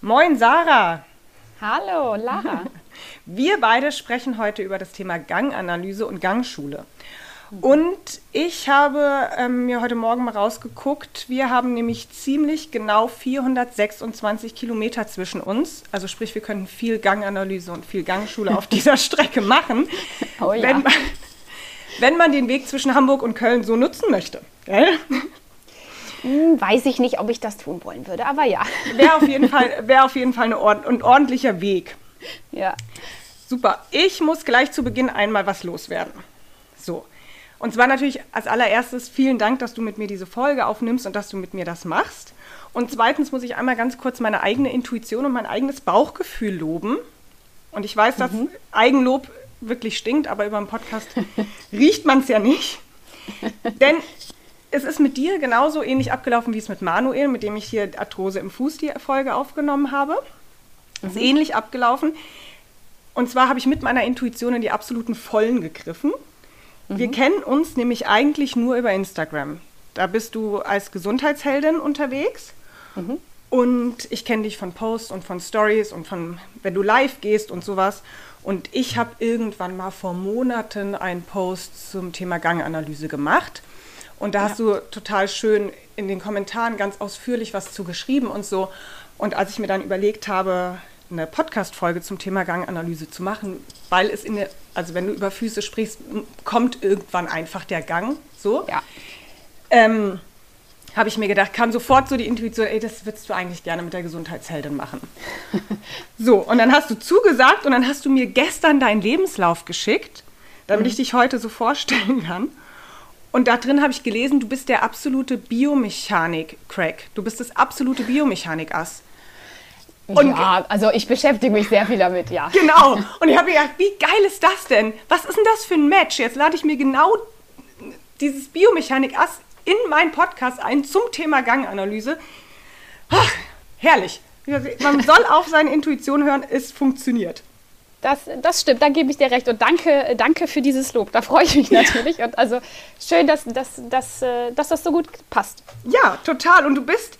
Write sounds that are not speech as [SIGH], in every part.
Moin Sarah. Hallo Lara. [LAUGHS] Wir beide sprechen heute über das Thema Ganganalyse und Gangschule. Und ich habe ähm, mir heute Morgen mal rausgeguckt. Wir haben nämlich ziemlich genau 426 Kilometer zwischen uns. Also sprich, wir können viel Ganganalyse und viel Gangschule auf [LAUGHS] dieser Strecke machen, Oh ja. wenn, man, wenn man den Weg zwischen Hamburg und Köln so nutzen möchte. Gell? Hm, weiß ich nicht, ob ich das tun wollen würde, aber ja. Wäre auf jeden Fall, wär auf jeden Fall ord ein ordentlicher Weg. Ja. Super. Ich muss gleich zu Beginn einmal was loswerden. So. Und zwar natürlich als allererstes vielen Dank, dass du mit mir diese Folge aufnimmst und dass du mit mir das machst. Und zweitens muss ich einmal ganz kurz meine eigene Intuition und mein eigenes Bauchgefühl loben. Und ich weiß, dass Eigenlob wirklich stinkt, aber über den Podcast [LAUGHS] riecht man es ja nicht. Denn es ist mit dir genauso ähnlich abgelaufen, wie es mit Manuel, mit dem ich hier Arthrose im Fuß die Folge aufgenommen habe. Es ist ähnlich abgelaufen. Und zwar habe ich mit meiner Intuition in die absoluten Vollen gegriffen. Wir kennen uns nämlich eigentlich nur über Instagram. Da bist du als Gesundheitsheldin unterwegs. Und ich kenne dich von Posts und von Stories und von, wenn du live gehst und sowas. Und ich habe irgendwann mal vor Monaten einen Post zum Thema Ganganalyse gemacht. Und da hast du total schön in den Kommentaren ganz ausführlich was zu geschrieben und so. Und als ich mir dann überlegt habe, eine Podcast-Folge zum Thema Ganganalyse zu machen, weil es in der, also wenn du über Füße sprichst, kommt irgendwann einfach der Gang, so. Ja. Ähm, habe ich mir gedacht, kam sofort so die Intuition, ey, das würdest du eigentlich gerne mit der Gesundheitsheldin machen. [LAUGHS] so, und dann hast du zugesagt und dann hast du mir gestern deinen Lebenslauf geschickt, damit ich dich heute so vorstellen kann. Und da drin habe ich gelesen, du bist der absolute Biomechanik-Crack. Du bist das absolute Biomechanik-Ass. Und- ja, also ich beschäftige mich sehr viel damit, ja. Genau. [LAUGHS] Und ich habe mir gedacht, wie geil ist das denn? Was ist denn das für ein Match? Jetzt lade ich mir genau dieses Biomechanik-Ass in meinen Podcast ein zum Thema Ganganalyse. Ach, herrlich. Man soll auf seine Intuition hören, es funktioniert. Das, das stimmt, da gebe ich dir recht. Und danke, danke für dieses Lob. Da freue ich mich [LAUGHS] natürlich. Und also schön, dass, dass, dass, äh, dass das so gut passt. Ja, total. Und du bist,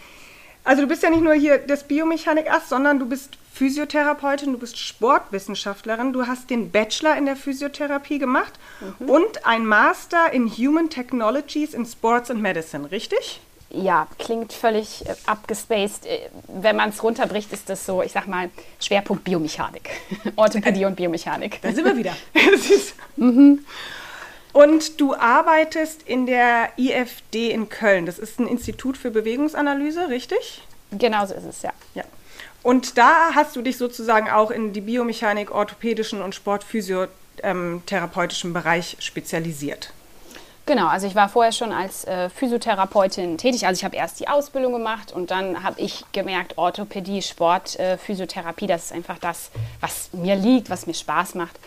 also du bist ja nicht nur hier das Biomechanik-Ass, sondern du bist Physiotherapeutin, du bist Sportwissenschaftlerin, du hast den Bachelor in der Physiotherapie gemacht und ein Master in Human Technologies in Sports and Medicine, richtig? Ja, klingt völlig äh, abgespaced. Äh, Wenn man es runterbricht, ist das so, ich sag mal, Schwerpunkt Biomechanik. [LAUGHS] Orthopädie und Biomechanik. Da sind wir wieder. [LAUGHS] Ist- Und du arbeitest in der IFD in Köln. Das ist ein Institut für Bewegungsanalyse, richtig? Genau so ist es, ja. Ja. Und da hast du dich sozusagen auch in die Biomechanik, orthopädischen und sportphysiotherapeutischen Bereich spezialisiert. Genau, also ich war vorher schon als äh, Physiotherapeutin tätig. Also ich habe erst die Ausbildung gemacht und dann habe ich gemerkt, Orthopädie, Sport, äh, Physiotherapie, das ist einfach das, was mir liegt, was mir Spaß macht.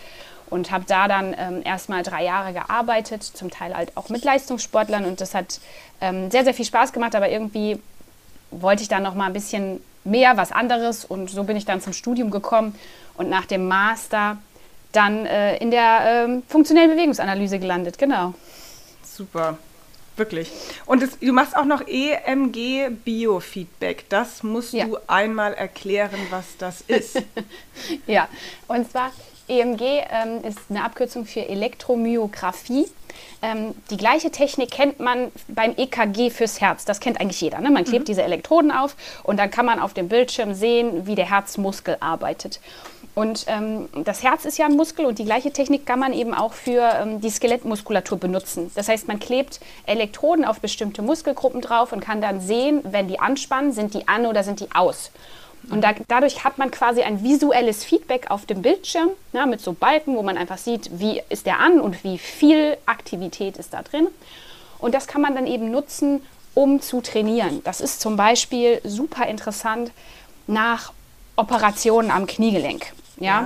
Und habe da dann ähm, erstmal drei Jahre gearbeitet, zum Teil halt auch mit Leistungssportlern und das hat ähm, sehr, sehr viel Spaß gemacht, aber irgendwie wollte ich dann noch mal ein bisschen mehr, was anderes und so bin ich dann zum Studium gekommen und nach dem Master dann äh, in der ähm, funktionellen Bewegungsanalyse gelandet, genau. Super. Wirklich. Und es, du machst auch noch EMG Biofeedback. Das musst Ja. du einmal erklären, was das ist. [LAUGHS] Ja, und zwar EMG ähm, ist eine Abkürzung für Elektromyographie. Ähm, die gleiche Technik kennt man beim EKG fürs Herz. Das kennt eigentlich jeder. Ne? Man klebt diese Elektroden auf und dann kann man auf dem Bildschirm sehen, wie der Herzmuskel arbeitet. Und ähm, das Herz ist ja ein Muskel und die gleiche Technik kann man eben auch für ähm, die Skelettmuskulatur benutzen. Das heißt, man klebt Elektroden auf bestimmte Muskelgruppen drauf und kann dann sehen, wenn die anspannen, sind die an oder sind die aus. Und da, dadurch hat man quasi ein visuelles Feedback auf dem Bildschirm ja, mit so Balken, wo man einfach sieht, wie ist der an und wie viel Aktivität ist da drin. Und das kann man dann eben nutzen, um zu trainieren. Das ist zum Beispiel super interessant nach Operationen am Kniegelenk. Ja,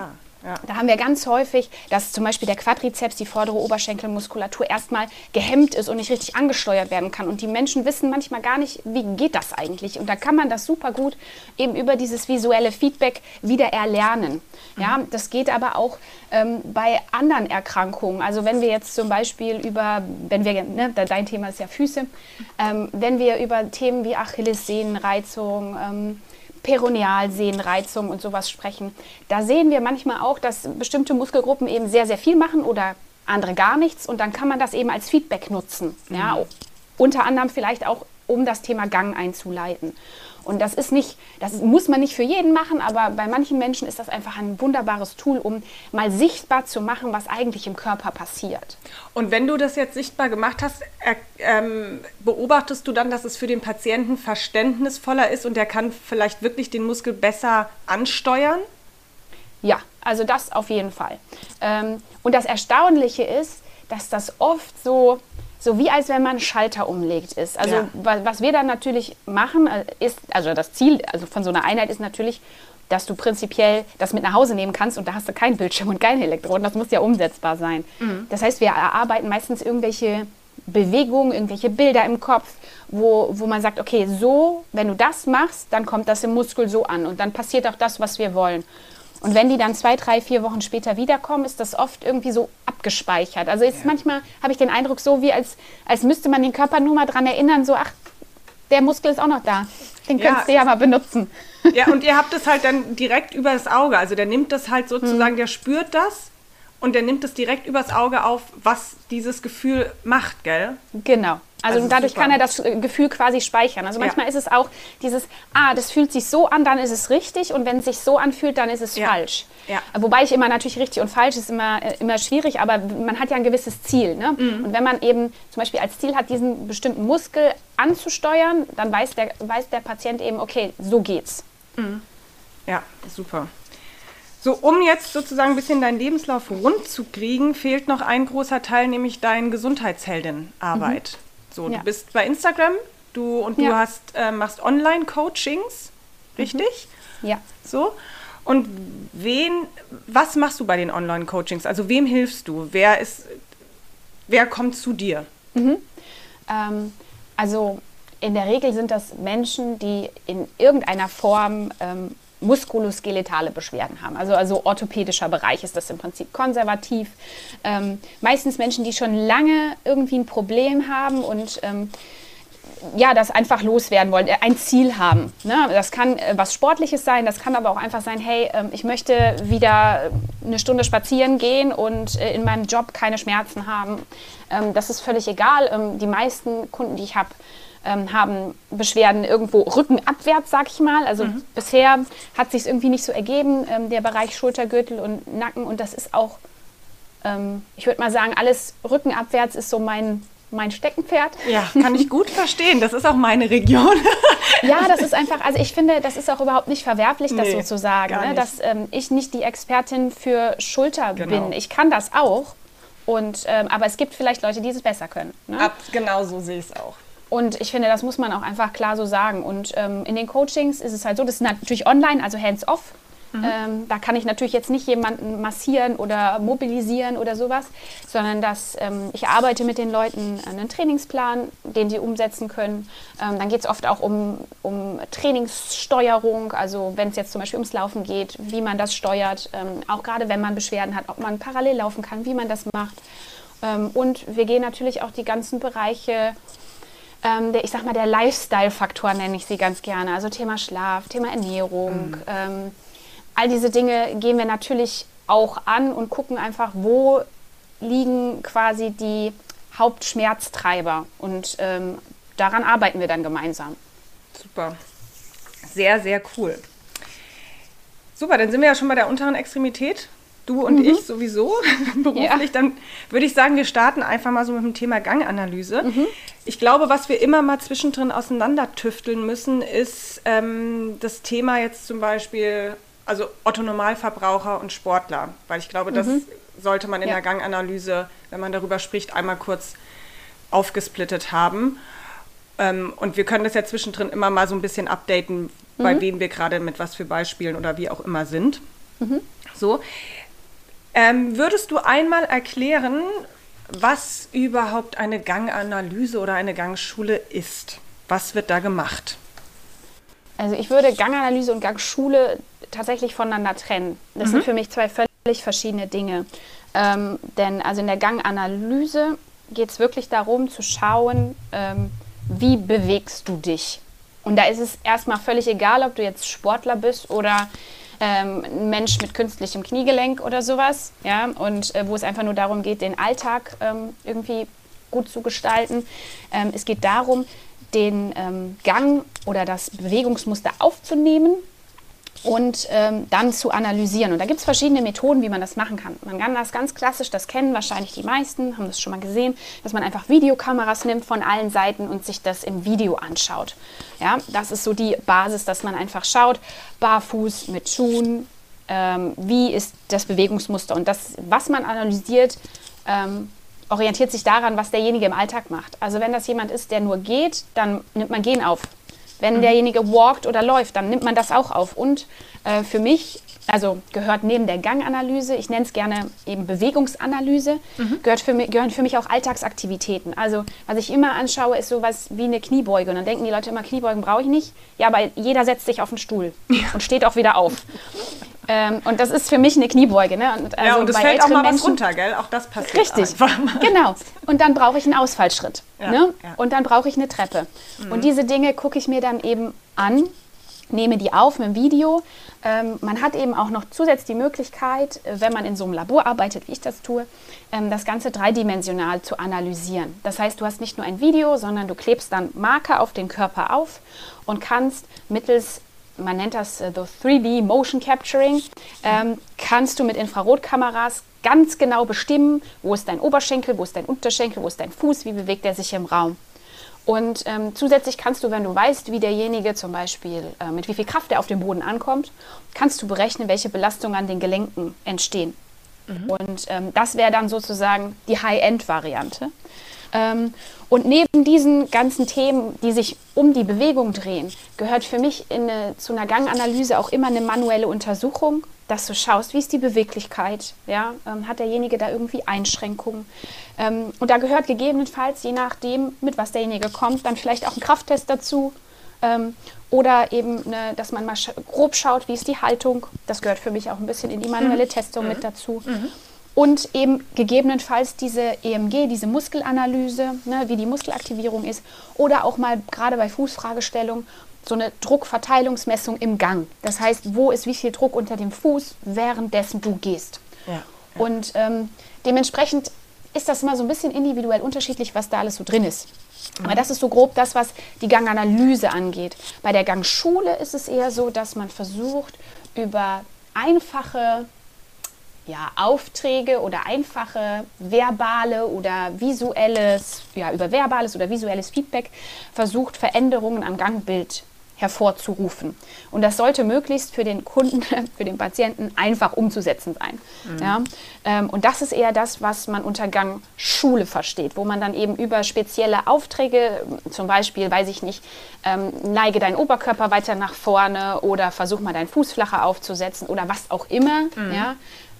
Ja. Da haben wir ganz häufig, dass zum Beispiel der Quadrizeps, die vordere Oberschenkelmuskulatur, erstmal gehemmt ist und nicht richtig angesteuert werden kann. Und die Menschen wissen manchmal gar nicht, wie geht das eigentlich. Und da kann man das super gut eben über dieses visuelle Feedback wieder erlernen. Ja, das geht aber auch ähm, bei anderen Erkrankungen. Also wenn wir jetzt zum Beispiel über, wenn wir, ne, dein Thema ist ja Füße, ähm, wenn wir über Themen wie Achillessehnenreizung, ähm, Peronealsehnenreizung und sowas sprechen, da sehen wir manchmal auch, dass bestimmte Muskelgruppen eben sehr, sehr viel machen oder andere gar nichts und dann kann man das eben als Feedback nutzen. Mhm. Ja, unter anderem vielleicht auch, um das Thema Gang einzuleiten. Und das ist nicht, das muss man nicht für jeden machen, aber bei manchen Menschen ist das einfach ein wunderbares Tool, um mal sichtbar zu machen, was eigentlich im Körper passiert. Und wenn du das jetzt sichtbar gemacht hast, äh, ähm, beobachtest du dann, dass es für den Patienten verständnisvoller ist und er kann vielleicht wirklich den Muskel besser ansteuern? Ja, also das auf jeden Fall. Ähm, und das Erstaunliche ist, dass das oft so so wie als wenn man einen Schalter umlegt ist. Also ja. was wir dann natürlich machen, äh, ist, also das Ziel also von so einer Einheit ist natürlich, dass du prinzipiell das mit nach Hause nehmen kannst und da hast du keinen Bildschirm und keine Elektroden. Das muss ja umsetzbar sein. Mhm. Das heißt, wir erarbeiten meistens irgendwelche Bewegungen, irgendwelche Bilder im Kopf, wo, wo man sagt, okay, so, wenn du das machst, dann kommt das im Muskel so an und dann passiert auch das, was wir wollen. Und wenn die dann zwei, drei, vier Wochen später wiederkommen, ist das oft irgendwie so abgespeichert. Also ist ja. manchmal habe ich den Eindruck so, wie als, als müsste man den Körper nur mal daran erinnern, so, ach, der Muskel ist auch noch da. Den ja. könntest du ja mal benutzen. Ja, und ihr habt es halt dann direkt über das Auge. Also der nimmt das halt sozusagen, hm. der spürt das und der nimmt es direkt übers Auge auf, was dieses Gefühl macht, gell? Genau. Also, also dadurch super. kann er das äh, Gefühl quasi speichern. Also manchmal ja. ist es auch dieses, ah, das fühlt sich so an, dann ist es richtig und wenn es sich so anfühlt, dann ist es ja. falsch. Ja. Wobei ich immer natürlich richtig und falsch ist immer, äh, immer schwierig, aber man hat ja ein gewisses Ziel. Ne? Mhm. Und wenn man eben zum Beispiel als Ziel hat, diesen bestimmten Muskel anzusteuern, dann weiß der, weiß der Patient eben, okay, so geht's. Mhm. Ja, super. So, um jetzt sozusagen ein bisschen deinen Lebenslauf rund zu kriegen, fehlt noch ein großer Teil, nämlich deine Gesundheitsheldin-Arbeit. Mhm. So, ja. du bist bei Instagram, du und ja. du hast, äh, machst Online-Coachings, richtig? Mhm. Ja. So. Und wen, was machst du bei den Online-Coachings? Also wem hilfst du? Wer ist, wer kommt zu dir? Mhm. Ähm, also in der Regel sind das Menschen, die in irgendeiner Form ähm, muskuloskeletale Beschwerden haben. Also, also orthopädischer Bereich ist das im Prinzip konservativ. Ähm, meistens Menschen, die schon lange irgendwie ein Problem haben und ähm, ja, das einfach loswerden wollen, äh, ein Ziel haben. Ne? Das kann äh, was Sportliches sein, das kann aber auch einfach sein, hey, äh, ich möchte wieder eine Stunde spazieren gehen und äh, in meinem Job keine Schmerzen haben. Ähm, das ist völlig egal. Ähm, die meisten Kunden, die ich habe, ähm, haben Beschwerden irgendwo rückenabwärts, sag ich mal. Also mhm. bisher hat sich irgendwie nicht so ergeben, ähm, der Bereich Schultergürtel und Nacken. Und das ist auch, ähm, ich würde mal sagen, alles rückenabwärts ist so mein mein Steckenpferd. Ja, kann ich gut verstehen. Das ist auch meine Region. [LAUGHS] ja, das ist einfach, also ich finde, das ist auch überhaupt nicht verwerflich, das nee, so zu sagen, ne? dass ähm, ich nicht die Expertin für Schulter genau. bin. Ich kann das auch. Und, ähm, aber es gibt vielleicht Leute, die es besser können. Ne? Ab, genau so sehe ich es auch. Und ich finde, das muss man auch einfach klar so sagen. Und ähm, in den Coachings ist es halt so, das ist natürlich online, also hands-off. Mhm. Ähm, da kann ich natürlich jetzt nicht jemanden massieren oder mobilisieren oder sowas, sondern dass ähm, ich arbeite mit den Leuten einen Trainingsplan, den sie umsetzen können. Ähm, dann geht es oft auch um, um Trainingssteuerung, also wenn es jetzt zum Beispiel ums Laufen geht, wie man das steuert, ähm, auch gerade wenn man Beschwerden hat, ob man parallel laufen kann, wie man das macht. Ähm, und wir gehen natürlich auch die ganzen Bereiche ähm, der, ich sag mal, der Lifestyle-Faktor nenne ich sie ganz gerne. Also Thema Schlaf, Thema Ernährung. Mhm. Ähm, all diese Dinge gehen wir natürlich auch an und gucken einfach, wo liegen quasi die Hauptschmerztreiber. Und ähm, daran arbeiten wir dann gemeinsam. Super. Sehr, sehr cool. Super, dann sind wir ja schon bei der unteren Extremität du und mhm. ich sowieso [LAUGHS] beruflich, ja. dann würde ich sagen, wir starten einfach mal so mit dem Thema Ganganalyse. Mhm. Ich glaube, was wir immer mal zwischendrin auseinandertüfteln müssen, ist ähm, das Thema jetzt zum Beispiel, also Otto-Normalverbraucher und Sportler, weil ich glaube, das mhm. sollte man in ja. der Ganganalyse, wenn man darüber spricht, einmal kurz aufgesplittet haben. Ähm, und wir können das ja zwischendrin immer mal so ein bisschen updaten, bei mhm. wem wir gerade mit was für Beispielen oder wie auch immer sind. Mhm. So, ähm, würdest du einmal erklären, was überhaupt eine Ganganalyse oder eine Gangschule ist? Was wird da gemacht? Also ich würde Ganganalyse und Gangschule tatsächlich voneinander trennen. Das mhm. sind für mich zwei völlig verschiedene Dinge. Ähm, denn also in der Ganganalyse geht es wirklich darum zu schauen, ähm, wie bewegst du dich Und da ist es erstmal völlig egal, ob du jetzt Sportler bist oder ähm, ein Mensch mit künstlichem Kniegelenk oder sowas, ja, und äh, wo es einfach nur darum geht, den Alltag ähm, irgendwie gut zu gestalten. Ähm, es geht darum, den ähm, Gang oder das Bewegungsmuster aufzunehmen und ähm, dann zu analysieren. Und da gibt es verschiedene Methoden, wie man das machen kann. Man kann das ganz klassisch, das kennen wahrscheinlich die meisten, haben das schon mal gesehen, dass man einfach Videokameras nimmt von allen Seiten und sich das im Video anschaut. Ja, das ist so die Basis, dass man einfach schaut, barfuß mit Schuhen, ähm, wie ist das Bewegungsmuster und das, was man analysiert, ähm, orientiert sich daran, was derjenige im Alltag macht. Also wenn das jemand ist, der nur geht, dann nimmt man Gehen auf. Wenn mhm. derjenige walkt oder läuft, dann nimmt man das auch auf. Und äh, für mich, also gehört neben der Ganganalyse, ich nenne es gerne eben Bewegungsanalyse, mhm. gehört für mich, gehören für mich auch Alltagsaktivitäten. Also was ich immer anschaue, ist sowas wie eine Kniebeuge. Und dann denken die Leute immer, Kniebeugen brauche ich nicht. Ja, aber jeder setzt sich auf den Stuhl ja. und steht auch wieder auf. Ähm, und das ist für mich eine Kniebeuge. Ne? Und also ja, und es fällt auch mal Menschen, was runter, gell? Auch das passiert Richtig, genau. Und dann brauche ich einen Ausfallschritt. Ja, ne? ja. Und dann brauche ich eine Treppe. Mhm. Und diese Dinge gucke ich mir dann eben an, nehme die auf mit dem Video. Ähm, man hat eben auch noch zusätzlich die Möglichkeit, wenn man in so einem Labor arbeitet, wie ich das tue, ähm, das Ganze dreidimensional zu analysieren. Das heißt, du hast nicht nur ein Video, sondern du klebst dann Marker auf den Körper auf und kannst mittels man nennt das äh, 3D Motion Capturing, ähm, kannst du mit Infrarotkameras ganz genau bestimmen, wo ist dein Oberschenkel, wo ist dein Unterschenkel, wo ist dein Fuß, wie bewegt er sich im Raum. Und ähm, zusätzlich kannst du, wenn du weißt, wie derjenige zum Beispiel, äh, mit wie viel Kraft er auf dem Boden ankommt, kannst du berechnen, welche Belastungen an den Gelenken entstehen. Mhm. Und ähm, das wäre dann sozusagen die High-End-Variante. Ähm, und neben diesen ganzen Themen, die sich um die Bewegung drehen, gehört für mich eine, zu einer Ganganalyse auch immer eine manuelle Untersuchung, dass du schaust, wie ist die Beweglichkeit, ja, ähm, hat derjenige da irgendwie Einschränkungen. Ähm, und da gehört gegebenenfalls, je nachdem, mit was derjenige kommt, dann vielleicht auch ein Krafttest dazu. Oder eben, eine, dass man mal grob schaut, wie ist die Haltung. Das gehört für mich auch ein bisschen in die manuelle mhm. Testung mhm. mit dazu. Mhm und eben gegebenenfalls diese EMG, diese Muskelanalyse, ne, wie die Muskelaktivierung ist oder auch mal gerade bei Fußfragestellung so eine Druckverteilungsmessung im Gang. Das heißt, wo ist wie viel Druck unter dem Fuß, währenddessen du gehst. Ja, ja. Und ähm, dementsprechend ist das immer so ein bisschen individuell unterschiedlich, was da alles so drin ist. Mhm. Aber das ist so grob das, was die Ganganalyse angeht. Bei der Gangschule ist es eher so, dass man versucht, über einfache ja, Aufträge oder einfache verbale oder visuelles, ja, über verbales oder visuelles Feedback versucht, Veränderungen am Gangbild hervorzurufen. Und das sollte möglichst für den Kunden, [LAUGHS] für den Patienten einfach umzusetzen sein. Mhm. Ja? Ähm, und das ist eher das, was man unter Gang Schule versteht, wo man dann eben über spezielle Aufträge, zum Beispiel, weiß ich nicht, ähm, neige deinen Oberkörper weiter nach vorne oder versuch mal deinen Fuß flacher aufzusetzen oder was auch immer, mhm. ja,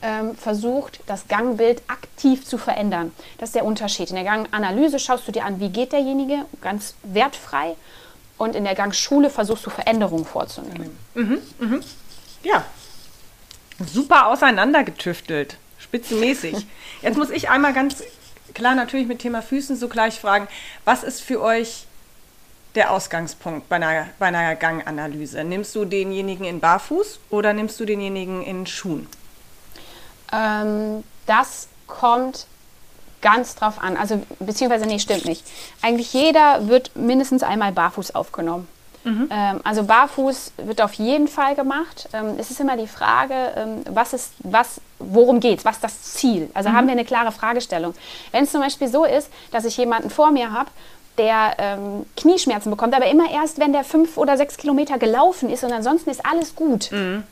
ähm, versucht, das Gangbild aktiv zu verändern. Das ist der Unterschied. In der Ganganalyse schaust du dir an, wie geht derjenige, ganz wertfrei. Und in der Gangschule versuchst du Veränderungen vorzunehmen. Mhm, mhm. Ja, super auseinandergetüftelt, spitzenmäßig. Jetzt muss ich einmal ganz klar natürlich mit Thema Füßen so gleich fragen, was ist für euch der Ausgangspunkt bei einer, bei einer Ganganalyse? Nimmst du denjenigen in Barfuß oder nimmst du denjenigen in Schuhen? Ähm, das kommt ganz drauf an. Also, beziehungsweise, nee, stimmt nicht. Eigentlich jeder wird mindestens einmal barfuß aufgenommen. Mhm. Ähm, also barfuß wird auf jeden Fall gemacht. Ähm, es ist immer die Frage, ähm, was ist, was, worum geht es, was ist das Ziel? Also mhm. haben wir eine klare Fragestellung. Wenn es zum Beispiel so ist, dass ich jemanden vor mir habe, der ähm, Knieschmerzen bekommt, aber immer erst, wenn der fünf oder sechs Kilometer gelaufen ist und ansonsten ist alles gut, mhm.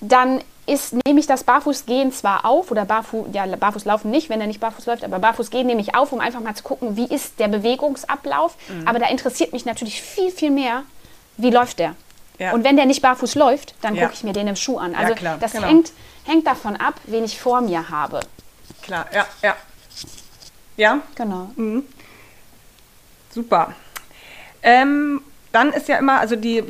dann ist, nehme ich das Barfußgehen zwar auf, oder Barfu ja, Barfußlaufen nicht, wenn er nicht barfuß läuft, aber Barfußgehen nehme ich auf, um einfach mal zu gucken, wie ist der Bewegungsablauf. Mhm. Aber da interessiert mich natürlich viel, viel mehr, wie läuft der. Ja. Und wenn der nicht barfuß läuft, dann ja. gucke ich mir den im Schuh an. Also ja, klar, das genau. hängt, hängt davon ab, wen ich vor mir habe. Klar, ja, ja. Ja? Genau. Mhm. Super. Ähm, dann ist ja immer, also die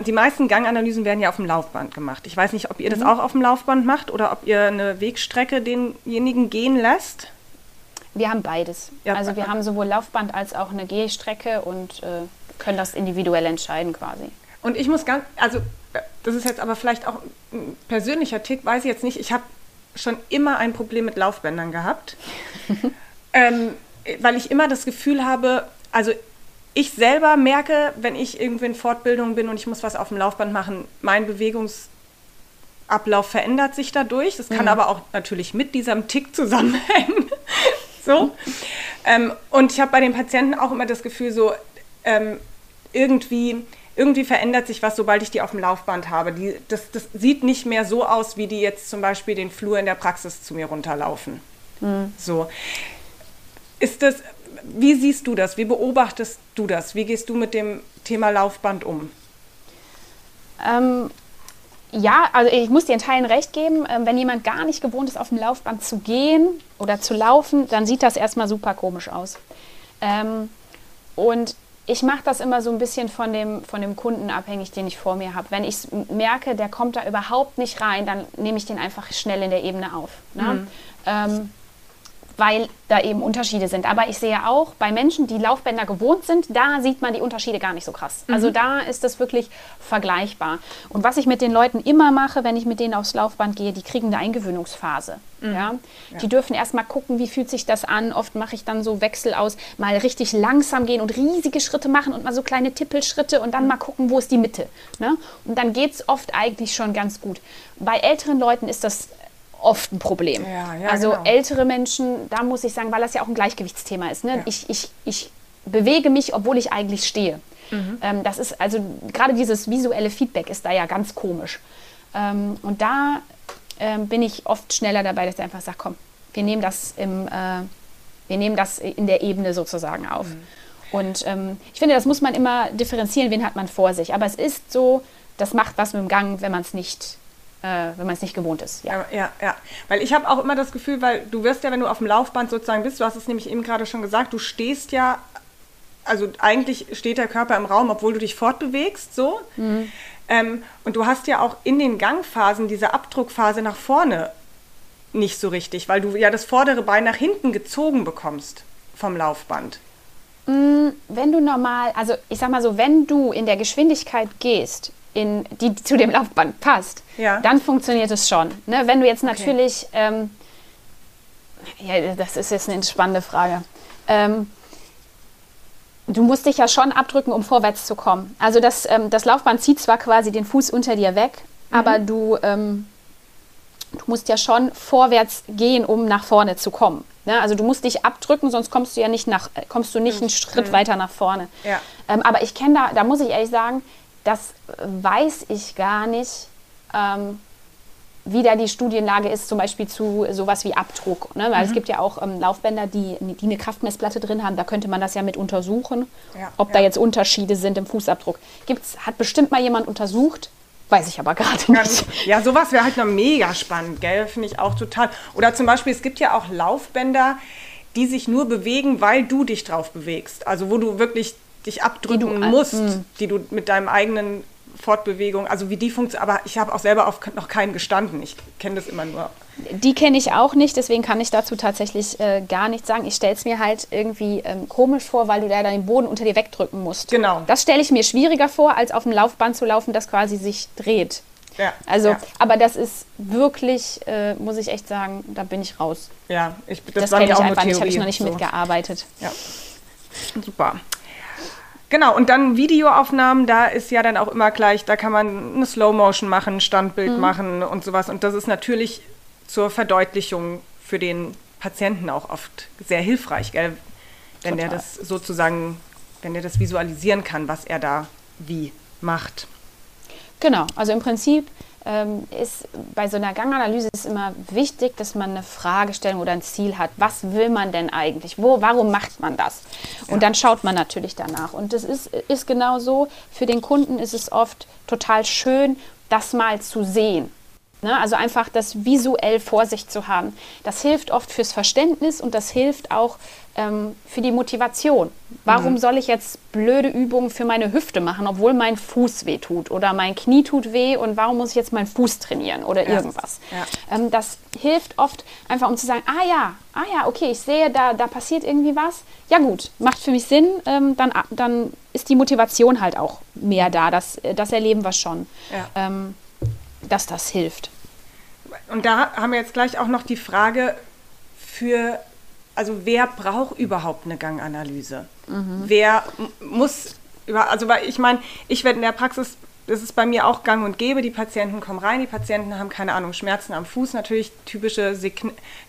die meisten Ganganalysen werden ja auf dem Laufband gemacht. Ich weiß nicht, ob ihr das mhm. auch auf dem Laufband macht oder ob ihr eine Wegstrecke denjenigen gehen lässt. Wir haben beides. Ja, also wir haben sowohl Laufband als auch eine Gehstrecke und äh, können das individuell entscheiden quasi. Und ich muss ganz, also das ist jetzt aber vielleicht auch ein persönlicher Tick, weiß ich jetzt nicht. Ich habe schon immer ein Problem mit Laufbändern gehabt, [LAUGHS] ähm, weil ich immer das Gefühl habe, also ich selber merke, wenn ich irgendwie in Fortbildung bin und ich muss was auf dem Laufband machen, mein Bewegungsablauf verändert sich dadurch. Das kann mhm. aber auch natürlich mit diesem Tick zusammenhängen. [LAUGHS] so. Ähm, und ich habe bei den Patienten auch immer das Gefühl, so ähm, irgendwie irgendwie verändert sich was, sobald ich die auf dem Laufband habe. Die, das, das sieht nicht mehr so aus, wie die jetzt zum Beispiel den Flur in der Praxis zu mir runterlaufen. Mhm. So. Ist das, wie siehst du das? Wie beobachtest du das? Wie gehst du mit dem Thema Laufband um? Ähm, ja, also ich muss dir in Teilen recht geben. Ähm, wenn jemand gar nicht gewohnt ist, auf dem Laufband zu gehen oder zu laufen, dann sieht das erstmal super komisch aus. Ähm, und ich mache das immer so ein bisschen von dem, von dem Kunden abhängig, den ich vor mir habe. Wenn ich merke, der kommt da überhaupt nicht rein, dann nehme ich den einfach schnell in der Ebene auf. Ne? Mhm. Ähm, weil da eben Unterschiede sind. Aber ich sehe auch bei Menschen, die Laufbänder gewohnt sind, da sieht man die Unterschiede gar nicht so krass. Mhm. Also da ist das wirklich vergleichbar. Und was ich mit den Leuten immer mache, wenn ich mit denen aufs Laufband gehe, die kriegen eine Eingewöhnungsphase. Mhm. Ja? ja? Die dürfen erst mal gucken, wie fühlt sich das an. Oft mache ich dann so Wechsel aus, mal richtig langsam gehen und riesige Schritte machen und mal so kleine Tippelschritte und dann mhm. mal gucken, wo ist die Mitte. Ne? Und dann geht es oft eigentlich schon ganz gut. Bei älteren Leuten ist das oft ein Problem. Ja, ja, also genau. ältere Menschen, da muss ich sagen, weil das ja auch ein Gleichgewichtsthema ist. Ne? Ja. Ich, ich, ich bewege mich, obwohl ich eigentlich stehe. Mhm. Ähm, das ist also gerade dieses visuelle Feedback ist da ja ganz komisch. Ähm, und da ähm, bin ich oft schneller dabei, dass ich einfach sage, komm, wir nehmen das im, äh, wir nehmen das in der Ebene sozusagen auf. Mhm. Und ähm, ich finde, das muss man immer differenzieren, wen hat man vor sich. Aber es ist so, das macht was mit dem Gang, wenn man es nicht äh, wenn man es nicht gewohnt ist. Ja, ja, ja. Weil ich habe auch immer das Gefühl, weil du wirst ja, wenn du auf dem Laufband sozusagen bist, du hast es nämlich eben gerade schon gesagt, du stehst ja, also eigentlich steht der Körper im Raum, obwohl du dich fortbewegst, so. Mhm. Ähm, und du hast ja auch in den Gangphasen diese Abdruckphase nach vorne nicht so richtig, weil du ja das vordere Bein nach hinten gezogen bekommst vom Laufband. Mm, wenn du normal, also ich sag mal so, wenn du in der Geschwindigkeit gehst, in, die zu dem Laufband passt, ja. dann funktioniert es schon. Ne? Wenn du jetzt natürlich, okay. ähm, ja, das ist jetzt eine spannende Frage. Ähm, du musst dich ja schon abdrücken, um vorwärts zu kommen. Also das, ähm, das Laufband zieht zwar quasi den Fuß unter dir weg, mhm. aber du, ähm, du musst ja schon vorwärts gehen, um nach vorne zu kommen. Ne? Also du musst dich abdrücken, sonst kommst du ja nicht nach, kommst du nicht einen Schritt mhm. weiter nach vorne. Ja. Ähm, aber ich kenne da, da muss ich ehrlich sagen, das weiß ich gar nicht, ähm, wie da die Studienlage ist, zum Beispiel zu sowas wie Abdruck. Ne? Weil mhm. es gibt ja auch ähm, Laufbänder, die, die eine Kraftmessplatte drin haben. Da könnte man das ja mit untersuchen, ja, ob ja. da jetzt Unterschiede sind im Fußabdruck. Gibt's, hat bestimmt mal jemand untersucht, Weiß ich aber gerade nicht. Ja, sowas wäre halt noch mega spannend, gell? Finde ich auch total. Oder zum Beispiel, es gibt ja auch Laufbänder, die sich nur bewegen, weil du dich drauf bewegst. Also wo du wirklich dich abdrücken die du, musst, mh. die du mit deinem eigenen Fortbewegung, also wie die funktioniert, aber ich habe auch selber auf noch keinen gestanden. Ich kenne das immer nur. Die kenne ich auch nicht, deswegen kann ich dazu tatsächlich äh, gar nichts sagen. Ich stelle es mir halt irgendwie ähm, komisch vor, weil du da den Boden unter dir wegdrücken musst. Genau. Das stelle ich mir schwieriger vor, als auf dem Laufband zu laufen, das quasi sich dreht. Ja, also, ja. aber das ist wirklich, äh, muss ich echt sagen, da bin ich raus. Ja, ich, das, das kenne ich einfach nicht, habe ich noch nicht so. mitgearbeitet. Ja, super. Genau, und dann Videoaufnahmen, da ist ja dann auch immer gleich, da kann man eine Slow Motion machen, ein Standbild mhm. machen und sowas. Und das ist natürlich zur Verdeutlichung für den Patienten auch oft sehr hilfreich, gell? wenn Total. der das sozusagen, wenn der das visualisieren kann, was er da wie macht. Genau, also im Prinzip ist bei so einer Ganganalyse ist immer wichtig, dass man eine Fragestellung oder ein Ziel hat. Was will man denn eigentlich? Wo, warum macht man das? Und ja. dann schaut man natürlich danach. Und das ist, ist genau so. Für den Kunden ist es oft total schön, das mal zu sehen. Ne? Also einfach das visuell vor sich zu haben. Das hilft oft fürs Verständnis und das hilft auch ähm, für die Motivation. Warum mhm. soll ich jetzt blöde Übungen für meine Hüfte machen, obwohl mein Fuß weh tut oder mein Knie tut weh und warum muss ich jetzt meinen Fuß trainieren oder ja. irgendwas? Ja. Ähm, das hilft oft einfach, um zu sagen, ah ja, ah ja, okay, ich sehe, da, da passiert irgendwie was. Ja gut, macht für mich Sinn, ähm, dann, dann ist die Motivation halt auch mehr da. Das, das erleben wir schon, Ja. Dass das hilft. Und da haben wir jetzt gleich auch noch die Frage für, also wer braucht überhaupt eine Ganganalyse? Wer m- muss, über, also weil ich meine, ich werde in der Praxis, das ist bei mir auch gang und gäbe, die Patienten kommen rein, die Patienten haben keine Ahnung, Schmerzen am Fuß, natürlich typische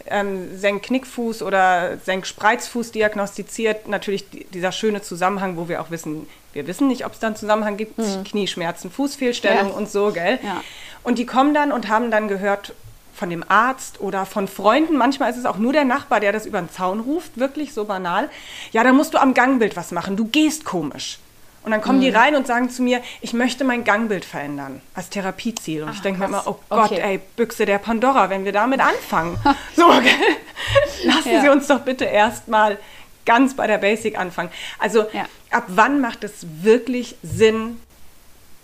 ähm, Senk-Knickfuß oder Senk-Spreizfuß diagnostiziert, natürlich die- dieser schöne Zusammenhang, wo wir auch wissen, wir wissen nicht, ob es da einen Zusammenhang gibt, Knieschmerzen, Fußfehlstellung Ja. und so, gell? Ja. Und die kommen dann und haben dann gehört von dem Arzt oder von Freunden, manchmal ist es auch nur der Nachbar, der das über den Zaun ruft, wirklich so banal. Ja, da musst du am Gangbild was machen, du gehst komisch. Und dann kommen Mhm. die rein und sagen zu mir, ich möchte mein Gangbild verändern als Therapieziel. Und ich Ah, denke mir immer, oh Gott, Okay. ey, Büchse der Pandora, wenn wir damit [LAUGHS] anfangen. so, [LAUGHS] gell? lassen Ja. Sie uns doch bitte erstmal ganz bei der Basic anfangen. Also Ja. ab wann macht es wirklich Sinn,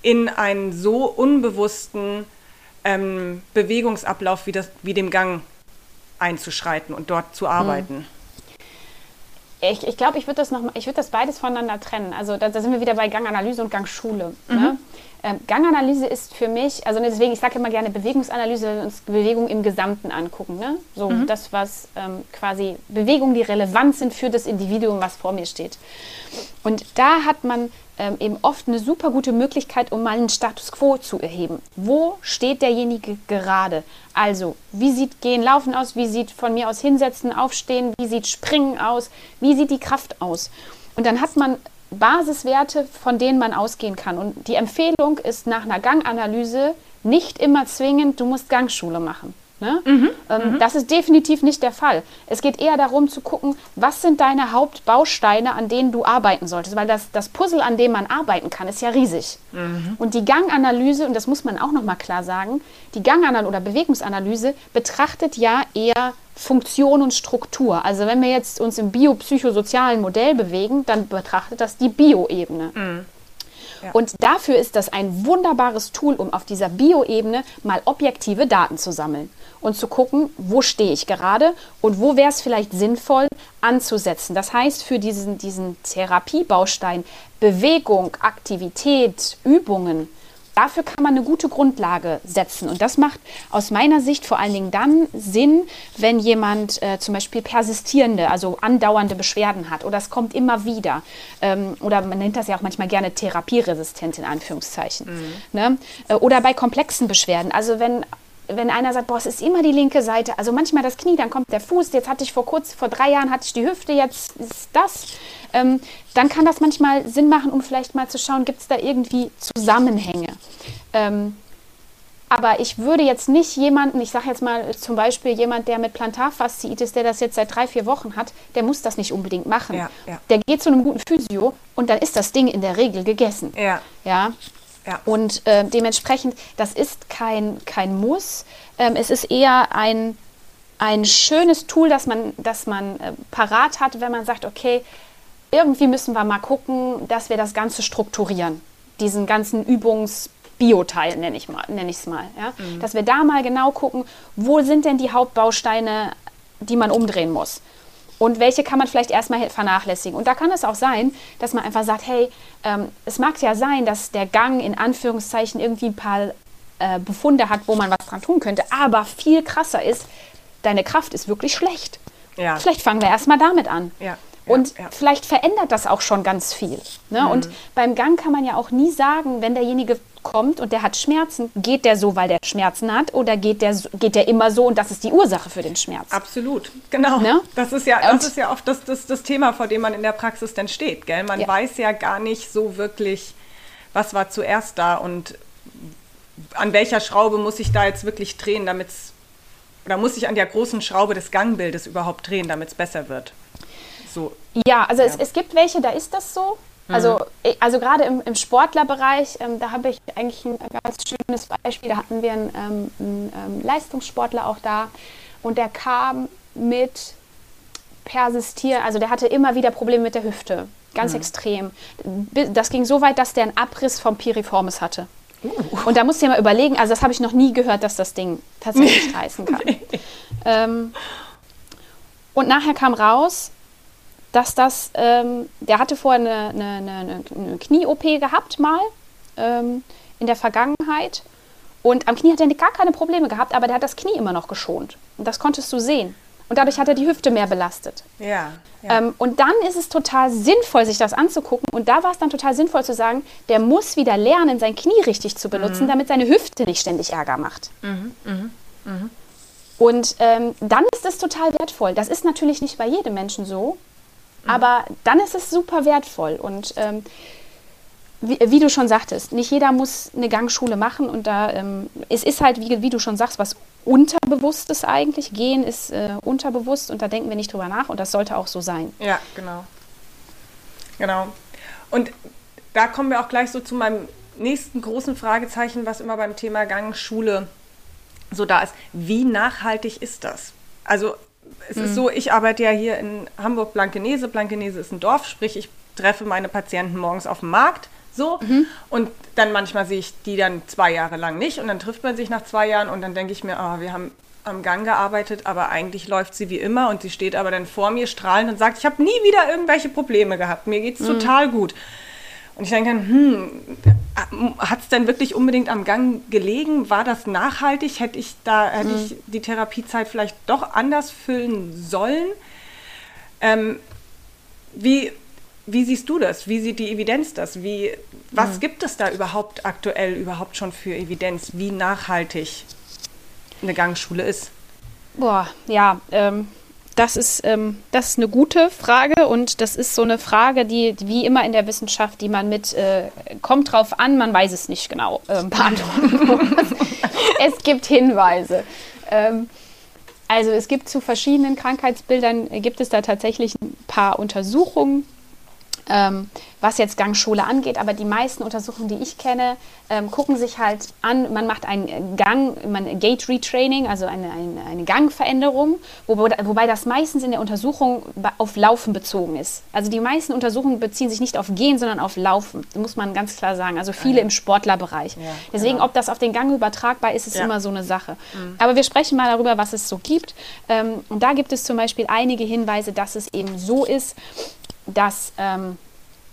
in einen so unbewussten ähm, Bewegungsablauf wie, das, wie dem Gang einzuschreiten und dort zu arbeiten. Ich, ich glaube, ich würde das noch mal, ich würde das beides voneinander trennen. Also da, da sind wir wieder bei Ganganalyse und Gangschule. Ne? Ähm, Ganganalyse ist für mich, also deswegen, ich sage immer gerne Bewegungsanalyse, wenn wir uns Bewegung im Gesamten angucken. Ne? So das, was ähm, quasi Bewegungen, die relevant sind für das Individuum, was vor mir steht. Und da hat man ähm, eben oft eine super gute Möglichkeit, um mal einen Status quo zu erheben. Wo steht derjenige gerade? Also, wie sieht Gehen, Laufen aus? Wie sieht von mir aus Hinsetzen, Aufstehen? Wie sieht Springen aus? Wie sieht die Kraft aus? Und dann hat man Basiswerte, von denen man ausgehen kann. Und die Empfehlung ist nach einer Ganganalyse nicht immer zwingend, du musst Gangschule machen. Ne? Ähm, Das ist definitiv nicht der Fall. Es geht eher darum zu gucken, was sind deine Hauptbausteine, an denen du arbeiten solltest. Weil das, das Puzzle, an dem man arbeiten kann, ist ja riesig. Und die Ganganalyse, und das muss man auch nochmal klar sagen, die Ganganalyse oder Bewegungsanalyse betrachtet ja eher Funktion und Struktur. Also wenn wir jetzt uns im biopsychosozialen Modell bewegen, dann betrachtet das die Bioebene. Und dafür ist das ein wunderbares Tool, um auf dieser Bioebene mal objektive Daten zu sammeln und zu gucken, wo stehe ich gerade und wo wäre es vielleicht sinnvoll anzusetzen. Das heißt, für diesen, diesen Therapiebaustein Bewegung, Aktivität, Übungen, Dafür kann man eine gute Grundlage setzen. Und das macht aus meiner Sicht vor allen Dingen dann Sinn, wenn jemand äh, zum Beispiel persistierende, also andauernde Beschwerden hat oder es kommt immer wieder. Ähm, oder man nennt das ja auch manchmal gerne therapieresistent in Anführungszeichen. Ne? Äh, Oder bei komplexen Beschwerden. Also wenn wenn einer sagt, boah, es ist immer die linke Seite, also manchmal das Knie, dann kommt der Fuß, jetzt hatte ich vor kurz, vor drei Jahren hatte ich die Hüfte, jetzt ist das, ähm, dann kann das manchmal Sinn machen, um vielleicht mal zu schauen, gibt es da irgendwie Zusammenhänge. Ähm, aber ich würde jetzt nicht jemanden, ich sage jetzt mal zum Beispiel jemand, der mit Plantarfasziitis, der das jetzt seit drei, vier Wochen hat, der muss das nicht unbedingt machen. Ja, ja. Der geht zu einem guten Physio und dann ist das Ding in der Regel gegessen. Ja. Ja. Ja. Und äh, dementsprechend, das ist kein, kein Muss. Ähm, es ist eher ein, ein schönes Tool, das man, das man äh, parat hat, wenn man sagt, okay, irgendwie müssen wir mal gucken, dass wir das Ganze strukturieren. Diesen ganzen Übungs-Bio-Teil nenne ich mal, nenne ich es mal. Ja? Dass wir da mal genau gucken, wo sind denn die Hauptbausteine, die man umdrehen muss. Und welche kann man vielleicht erstmal vernachlässigen? Und da kann es auch sein, dass man einfach sagt, hey, ähm, es mag ja sein, dass der Gang in Anführungszeichen irgendwie ein paar äh, Befunde hat, wo man was dran tun könnte. Aber viel krasser ist, deine Kraft ist wirklich schlecht. Ja. Vielleicht fangen wir erstmal damit an. Ja, ja, Und ja. vielleicht verändert das auch schon ganz viel. Ne? Und beim Gang kann man ja auch nie sagen, wenn derjenige kommt und der hat Schmerzen, geht der so, weil der Schmerzen hat, oder geht der, geht der immer so und das ist die Ursache für den Schmerz? Absolut, genau. Ne? Das ist ja, Und- das ist ja oft das, das, das Thema, vor dem man in der Praxis dann steht. Gell? Man Ja. weiß ja gar nicht so wirklich, was war zuerst da und an welcher Schraube muss ich da jetzt wirklich drehen, damit es, oder muss ich an der großen Schraube des Gangbildes überhaupt drehen, damit es besser wird. So, Ja, also Es, es gibt welche, da ist das so. Also, ich- also gerade im, im Sportlerbereich, ähm, da habe ich eigentlich ein ganz schönes Beispiel. Da hatten wir einen, ähm, einen ähm, Leistungssportler auch da und der kam mit persistieren, also der hatte immer wieder Probleme mit der Hüfte, ganz extrem. Bi- Das ging so weit, dass der einen Abriss vom Piriformis hatte. Und da musst du dir mal überlegen, also das habe ich noch nie gehört, dass das Ding tatsächlich [LAUGHS] reißen kann. Ähm, und nachher kam raus, dass das, ähm, der hatte vorher eine, eine, eine, eine Knie-OP gehabt mal ähm, in der Vergangenheit. Und am Knie hat er gar keine Probleme gehabt, aber der hat das Knie immer noch geschont. Und das konntest du sehen. Und dadurch hat er die Hüfte mehr belastet. Ja. ja. Ähm, und dann ist es total sinnvoll, sich das anzugucken. Und da war es dann total sinnvoll zu sagen, der muss wieder lernen, sein Knie richtig zu benutzen, mhm. damit seine Hüfte nicht ständig Ärger macht. Mhm. Mhm. mhm. Und ähm, dann ist es total wertvoll. Das ist natürlich nicht bei jedem Menschen so. Aber dann ist es super wertvoll. Und ähm, wie, wie, du schon sagtest, nicht jeder muss eine Gangschule machen und da ähm, es ist halt, wie, wie, du schon sagst, was Unterbewusstes eigentlich. Gehen ist äh, unterbewusst und da denken wir nicht drüber nach und das sollte auch so sein. Ja, genau. Genau. Und da kommen wir auch gleich so zu meinem nächsten großen Fragezeichen, was immer beim Thema Gangschule so da ist. Wie nachhaltig ist das? Also es mhm. ist so, ich arbeite ja hier in Hamburg-Blankenese. Blankenese ist ein Dorf, sprich ich treffe meine Patienten morgens auf dem Markt so. Mhm. Und dann manchmal sehe ich die dann zwei Jahre lang nicht und dann trifft man sich nach zwei Jahren und dann denke ich mir, oh, wir haben am Gang gearbeitet, aber eigentlich läuft sie wie immer und sie steht aber dann vor mir strahlend und sagt, ich habe nie wieder irgendwelche Probleme gehabt, mir geht es mhm. total gut. Und ich denke dann, hm, hat es denn wirklich unbedingt am Gang gelegen? War das nachhaltig? Hätte ich da, hätte mhm. ich die Therapiezeit vielleicht doch anders füllen sollen? Ähm, wie, wie siehst du das? Wie sieht die Evidenz das? Wie, was ja. gibt es da überhaupt aktuell überhaupt schon für Evidenz, wie nachhaltig eine Gangschule ist? Boah, ja, ähm, das, ist, ähm, das ist eine gute Frage und das ist so eine Frage, die wie immer in der Wissenschaft, die man mit äh, kommt drauf an, man weiß es nicht genau äh, beantworten muss. es gibt Hinweise. Ähm, also es gibt zu verschiedenen Krankheitsbildern, gibt es da tatsächlich ein paar Untersuchungen, ähm, was jetzt Gangschule angeht. Aber die meisten Untersuchungen, die ich kenne, ähm, gucken sich halt an, man macht einen Gang, man Gate Retraining, also eine, eine, eine Gangveränderung, wo, wobei das meistens in der Untersuchung auf Laufen bezogen ist. Also die meisten Untersuchungen beziehen sich nicht auf Gehen, sondern auf Laufen. Muss man ganz klar sagen. Also viele im Sportlerbereich. Ja, Deswegen, genau. ob das auf den Gang übertragbar ist, ist ja. immer so eine Sache. Mhm. Aber wir sprechen mal darüber, was es so gibt. Ähm, und da gibt es zum Beispiel einige Hinweise, dass es eben so ist, dass ähm,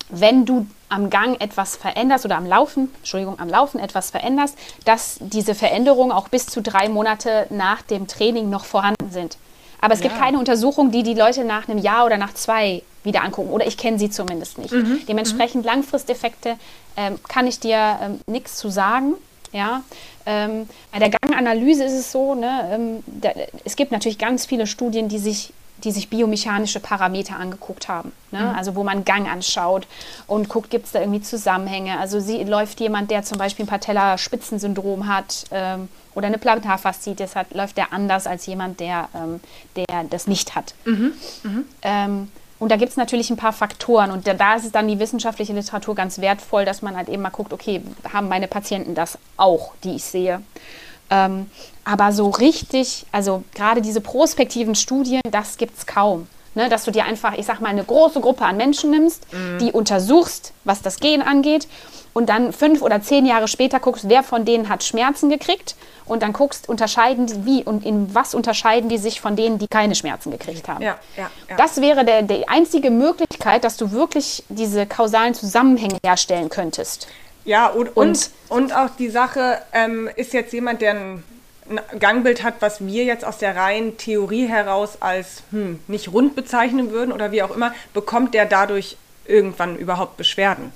wenn du am Gang etwas veränderst oder am Laufen, Entschuldigung, am Laufen etwas veränderst, dass diese Veränderungen auch bis zu drei Monate nach dem Training noch vorhanden sind. Aber es ja. gibt keine Untersuchung, die die Leute nach einem Jahr oder nach zwei wieder angucken. Oder ich kenne sie zumindest nicht. Mhm. Dementsprechend mhm. Langfristeffekte ähm, kann ich dir ähm, nichts zu sagen. Ja, ähm, bei der Ganganalyse ist es so, ne, ähm, da, es gibt natürlich ganz viele Studien, die sich die sich biomechanische Parameter angeguckt haben. Ne? Mhm. Also wo man Gang anschaut und guckt, gibt es da irgendwie Zusammenhänge. Also sie, läuft jemand, der zum Beispiel ein Patellaspitzensyndrom hat ähm, oder eine Plantarfaszitis hat, läuft der anders als jemand, der, ähm, der das nicht hat. Mhm. Mhm. Ähm, und da gibt es natürlich ein paar Faktoren und da, da ist es dann die wissenschaftliche Literatur ganz wertvoll, dass man halt eben mal guckt, okay, haben meine Patienten das auch, die ich sehe. Aber so richtig, also gerade diese prospektiven Studien, das gibt es kaum. Ne, dass du dir einfach, ich sag mal, eine große Gruppe an Menschen nimmst, mhm. die untersuchst, was das Gen angeht, und dann fünf oder zehn Jahre später guckst, wer von denen hat Schmerzen gekriegt, und dann guckst, unterscheiden die, wie und in was unterscheiden die sich von denen, die keine Schmerzen gekriegt haben. Ja, ja, ja. Das wäre der, die einzige Möglichkeit, dass du wirklich diese kausalen Zusammenhänge herstellen könntest. Ja, und, und, und auch die Sache, ähm, ist jetzt jemand, der ein Gangbild hat, was wir jetzt aus der reinen Theorie heraus als hm, nicht rund bezeichnen würden oder wie auch immer, bekommt der dadurch irgendwann überhaupt Beschwerden?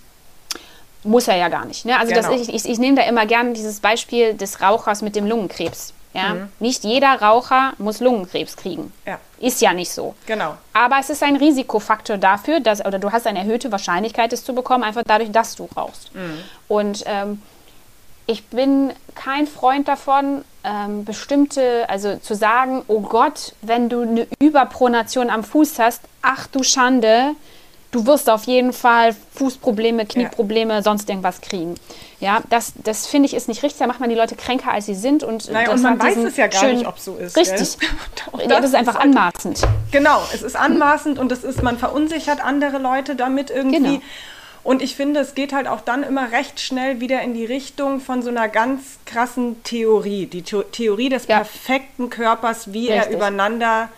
Muss er ja gar nicht. Ne? Also genau. das, ich, ich, ich nehme da immer gerne dieses Beispiel des Rauchers mit dem Lungenkrebs. Ja? Mhm. Nicht jeder Raucher muss Lungenkrebs kriegen. Ja. Ist ja nicht so. Genau. Aber es ist ein Risikofaktor dafür, dass, oder du hast eine erhöhte Wahrscheinlichkeit, es zu bekommen, einfach dadurch, dass du rauchst. Mhm. Und ähm, ich bin kein Freund davon, ähm, bestimmte, also zu sagen, oh Gott, wenn du eine Überpronation am Fuß hast, ach du Schande, du wirst auf jeden Fall Fußprobleme, Knieprobleme, ja. sonst irgendwas kriegen. Ja, das, das finde ich ist nicht richtig. Da macht man die Leute kränker, als sie sind. Und, naja, und man weiß es ja gar nicht, ob es so ist. Richtig. das, [LAUGHS] ja, das ist einfach anmaßend. Genau, es ist anmaßend und es ist, man verunsichert andere Leute damit irgendwie. Genau. Und ich finde, es geht halt auch dann immer recht schnell wieder in die Richtung von so einer ganz krassen Theorie. Die Theorie des ja. perfekten Körpers, wie Richtig. er übereinander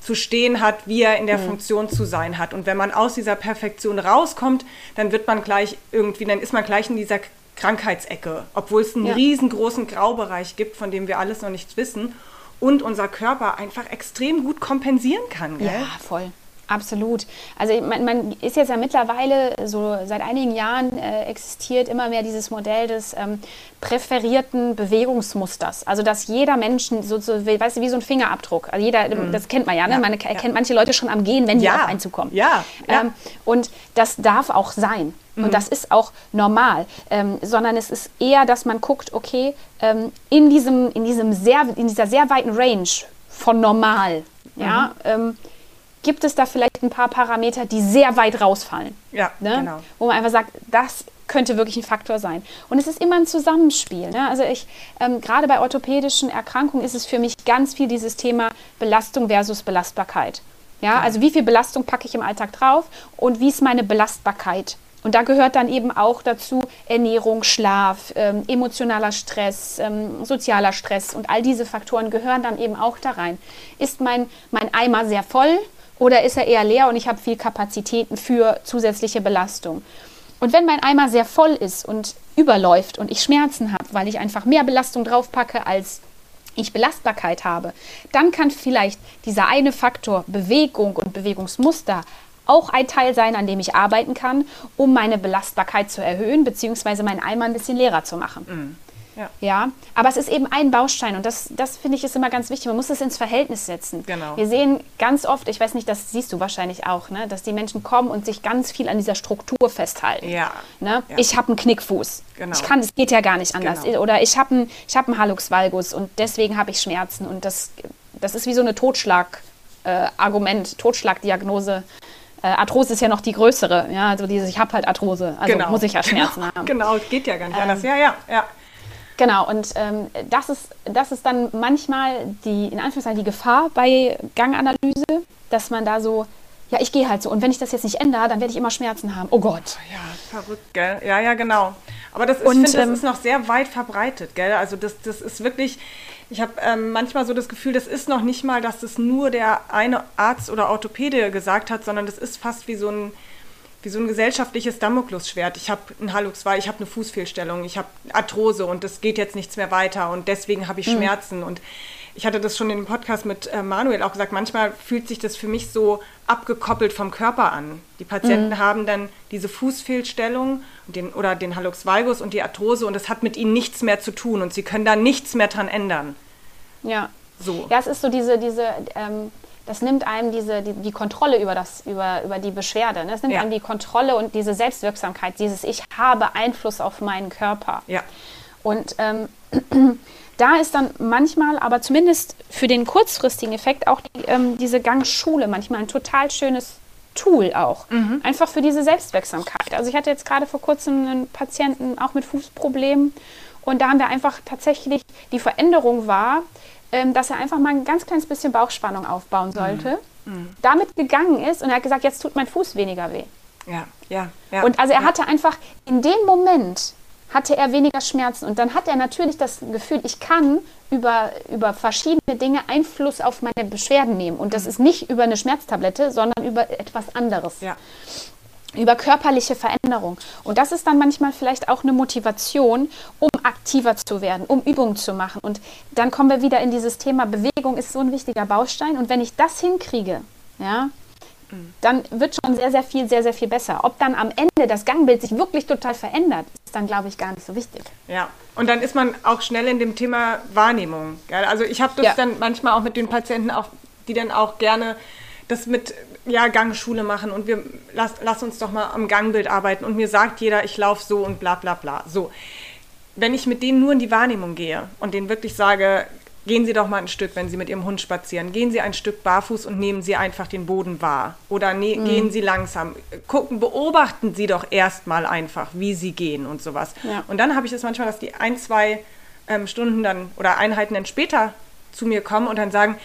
zu stehen hat, wie er in der mhm. Funktion zu sein hat. Und wenn man aus dieser Perfektion rauskommt, dann wird man gleich irgendwie, dann ist man gleich in dieser Krankheitsecke, obwohl es einen ja. riesengroßen Graubereich gibt, von dem wir alles noch nichts wissen und unser Körper einfach extrem gut kompensieren kann. Gell? Ja, voll. Absolut. Also man, man, ist jetzt ja mittlerweile, so seit einigen Jahren äh, existiert immer mehr dieses Modell des ähm, präferierten Bewegungsmusters. Also dass jeder Mensch, so, so, weißt du, wie so ein Fingerabdruck. Also jeder, mhm. das kennt man ja, ne? man erkennt ja. manche Leute schon am Gehen, wenn die ja. auf einen zukommen. Ja. ja. Ähm, und das darf auch sein. Und mhm. das ist auch normal, ähm, sondern es ist eher, dass man guckt, okay, ähm, in, diesem, in, diesem sehr, in dieser sehr weiten Range von normal, mhm. ja, ähm, gibt es da vielleicht ein paar Parameter, die sehr weit rausfallen. Ja, ne? genau. Wo man einfach sagt, das könnte wirklich ein Faktor sein. Und es ist immer ein Zusammenspiel. Ne? Also ich, ähm, gerade bei orthopädischen Erkrankungen ist es für mich ganz viel dieses Thema Belastung versus Belastbarkeit. Ja, ja. also wie viel Belastung packe ich im Alltag drauf und wie ist meine Belastbarkeit? Und da gehört dann eben auch dazu Ernährung, Schlaf, ähm, emotionaler Stress, ähm, sozialer Stress und all diese Faktoren gehören dann eben auch da rein. Ist mein, mein Eimer sehr voll oder ist er eher leer und ich habe viel Kapazitäten für zusätzliche Belastung? Und wenn mein Eimer sehr voll ist und überläuft und ich Schmerzen habe, weil ich einfach mehr Belastung draufpacke, als ich Belastbarkeit habe, dann kann vielleicht dieser eine Faktor Bewegung und Bewegungsmuster auch ein Teil sein, an dem ich arbeiten kann, um meine Belastbarkeit zu erhöhen, beziehungsweise meinen Eimer ein bisschen leerer zu machen. Mhm. Ja. ja. aber es ist eben ein Baustein und das, das finde ich ist immer ganz wichtig. Man muss es ins Verhältnis setzen. Genau. Wir sehen ganz oft, ich weiß nicht, das siehst du wahrscheinlich auch, ne, dass die Menschen kommen und sich ganz viel an dieser Struktur festhalten. Ja. Ne? ja. Ich habe einen Knickfuß. Genau. Ich kann, es geht ja gar nicht anders. Genau. Oder ich habe einen, hab einen Hallux valgus und deswegen habe ich Schmerzen und das, das ist wie so eine Totschlag-Argument, äh, Totschlagdiagnose. Äh, Arthrose ist ja noch die größere, ja, also dieses, ich habe halt Arthrose, also genau. muss ich ja Schmerzen genau. haben. Genau, geht ja gar nicht ähm, anders. Ja, ja, ja. Genau, und ähm, das, ist, das ist dann manchmal die, in Anführungszeichen, die Gefahr bei Ganganalyse, dass man da so, ja, ich gehe halt so. Und wenn ich das jetzt nicht ändere, dann werde ich immer Schmerzen haben. Oh Gott. Ja, verrückt, gell? Ja, ja, genau. Aber das ist, und, ich finde, das ähm, ist noch sehr weit verbreitet, gell? Also das, das ist wirklich, ich habe ähm, manchmal so das Gefühl, das ist noch nicht mal, dass das nur der eine Arzt oder Orthopäde gesagt hat, sondern das ist fast wie so ein wie so ein gesellschaftliches Damoklesschwert. Ich habe einen Hallux, ich habe eine Fußfehlstellung, ich habe Arthrose und das geht jetzt nichts mehr weiter und deswegen habe ich mhm. Schmerzen. Und ich hatte das schon in dem Podcast mit äh, Manuel auch gesagt, manchmal fühlt sich das für mich so abgekoppelt vom Körper an. Die Patienten mhm. haben dann diese Fußfehlstellung den, oder den Hallux valgus und die Arthrose und das hat mit ihnen nichts mehr zu tun und sie können da nichts mehr dran ändern. Ja. So. Ja, es ist so diese, diese ähm das nimmt einem diese, die, die Kontrolle über, das, über, über die Beschwerde. Ne? Es nimmt ja. einem die Kontrolle und diese Selbstwirksamkeit, dieses Ich habe Einfluss auf meinen Körper. Ja. Und ähm, [CLEARS THROAT] da ist dann manchmal, aber zumindest für den kurzfristigen Effekt, auch die, ähm, diese Gangschule manchmal ein total schönes Tool auch. Mhm. Einfach für diese Selbstwirksamkeit. Also ich hatte jetzt gerade vor kurzem einen Patienten auch mit Fußproblemen und da haben wir einfach tatsächlich, die Veränderung war, ähm, dass er einfach mal ein ganz kleines bisschen Bauchspannung aufbauen sollte, mhm. mhm. damit gegangen ist und er hat gesagt, jetzt tut mein Fuß weniger weh. Ja, ja, ja. Und also er ja. hatte einfach in dem Moment hatte er weniger Schmerzen und dann hat er natürlich das Gefühl, ich kann über, über verschiedene Dinge Einfluss auf meine Beschwerden nehmen und das mhm. ist nicht über eine Schmerztablette, sondern über etwas anderes. Ja über körperliche Veränderung. Und das ist dann manchmal vielleicht auch eine Motivation, um aktiver zu werden, um Übungen zu machen. Und dann kommen wir wieder in dieses Thema Bewegung ist so ein wichtiger Baustein. Und wenn ich das hinkriege, ja, dann wird schon sehr, sehr viel, sehr, sehr viel besser. Ob dann am Ende das Gangbild sich wirklich total verändert, ist dann, glaube ich, gar nicht so wichtig. Ja, und dann ist man auch schnell in dem Thema Wahrnehmung. Also ich habe das ja. dann manchmal auch mit den Patienten, auch, die dann auch gerne das mit ja, Gangschule machen und wir lass, lass uns doch mal am Gangbild arbeiten und mir sagt jeder, ich laufe so und bla bla bla. So. Wenn ich mit denen nur in die Wahrnehmung gehe und denen wirklich sage, gehen Sie doch mal ein Stück, wenn Sie mit Ihrem Hund spazieren, gehen Sie ein Stück barfuß und nehmen Sie einfach den Boden wahr. Oder ne, mhm. gehen Sie langsam. Gucken, beobachten Sie doch erstmal einfach, wie Sie gehen und sowas. Ja. Und dann habe ich es das manchmal, dass die ein, zwei ähm, Stunden dann oder Einheiten dann später zu mir kommen und dann sagen,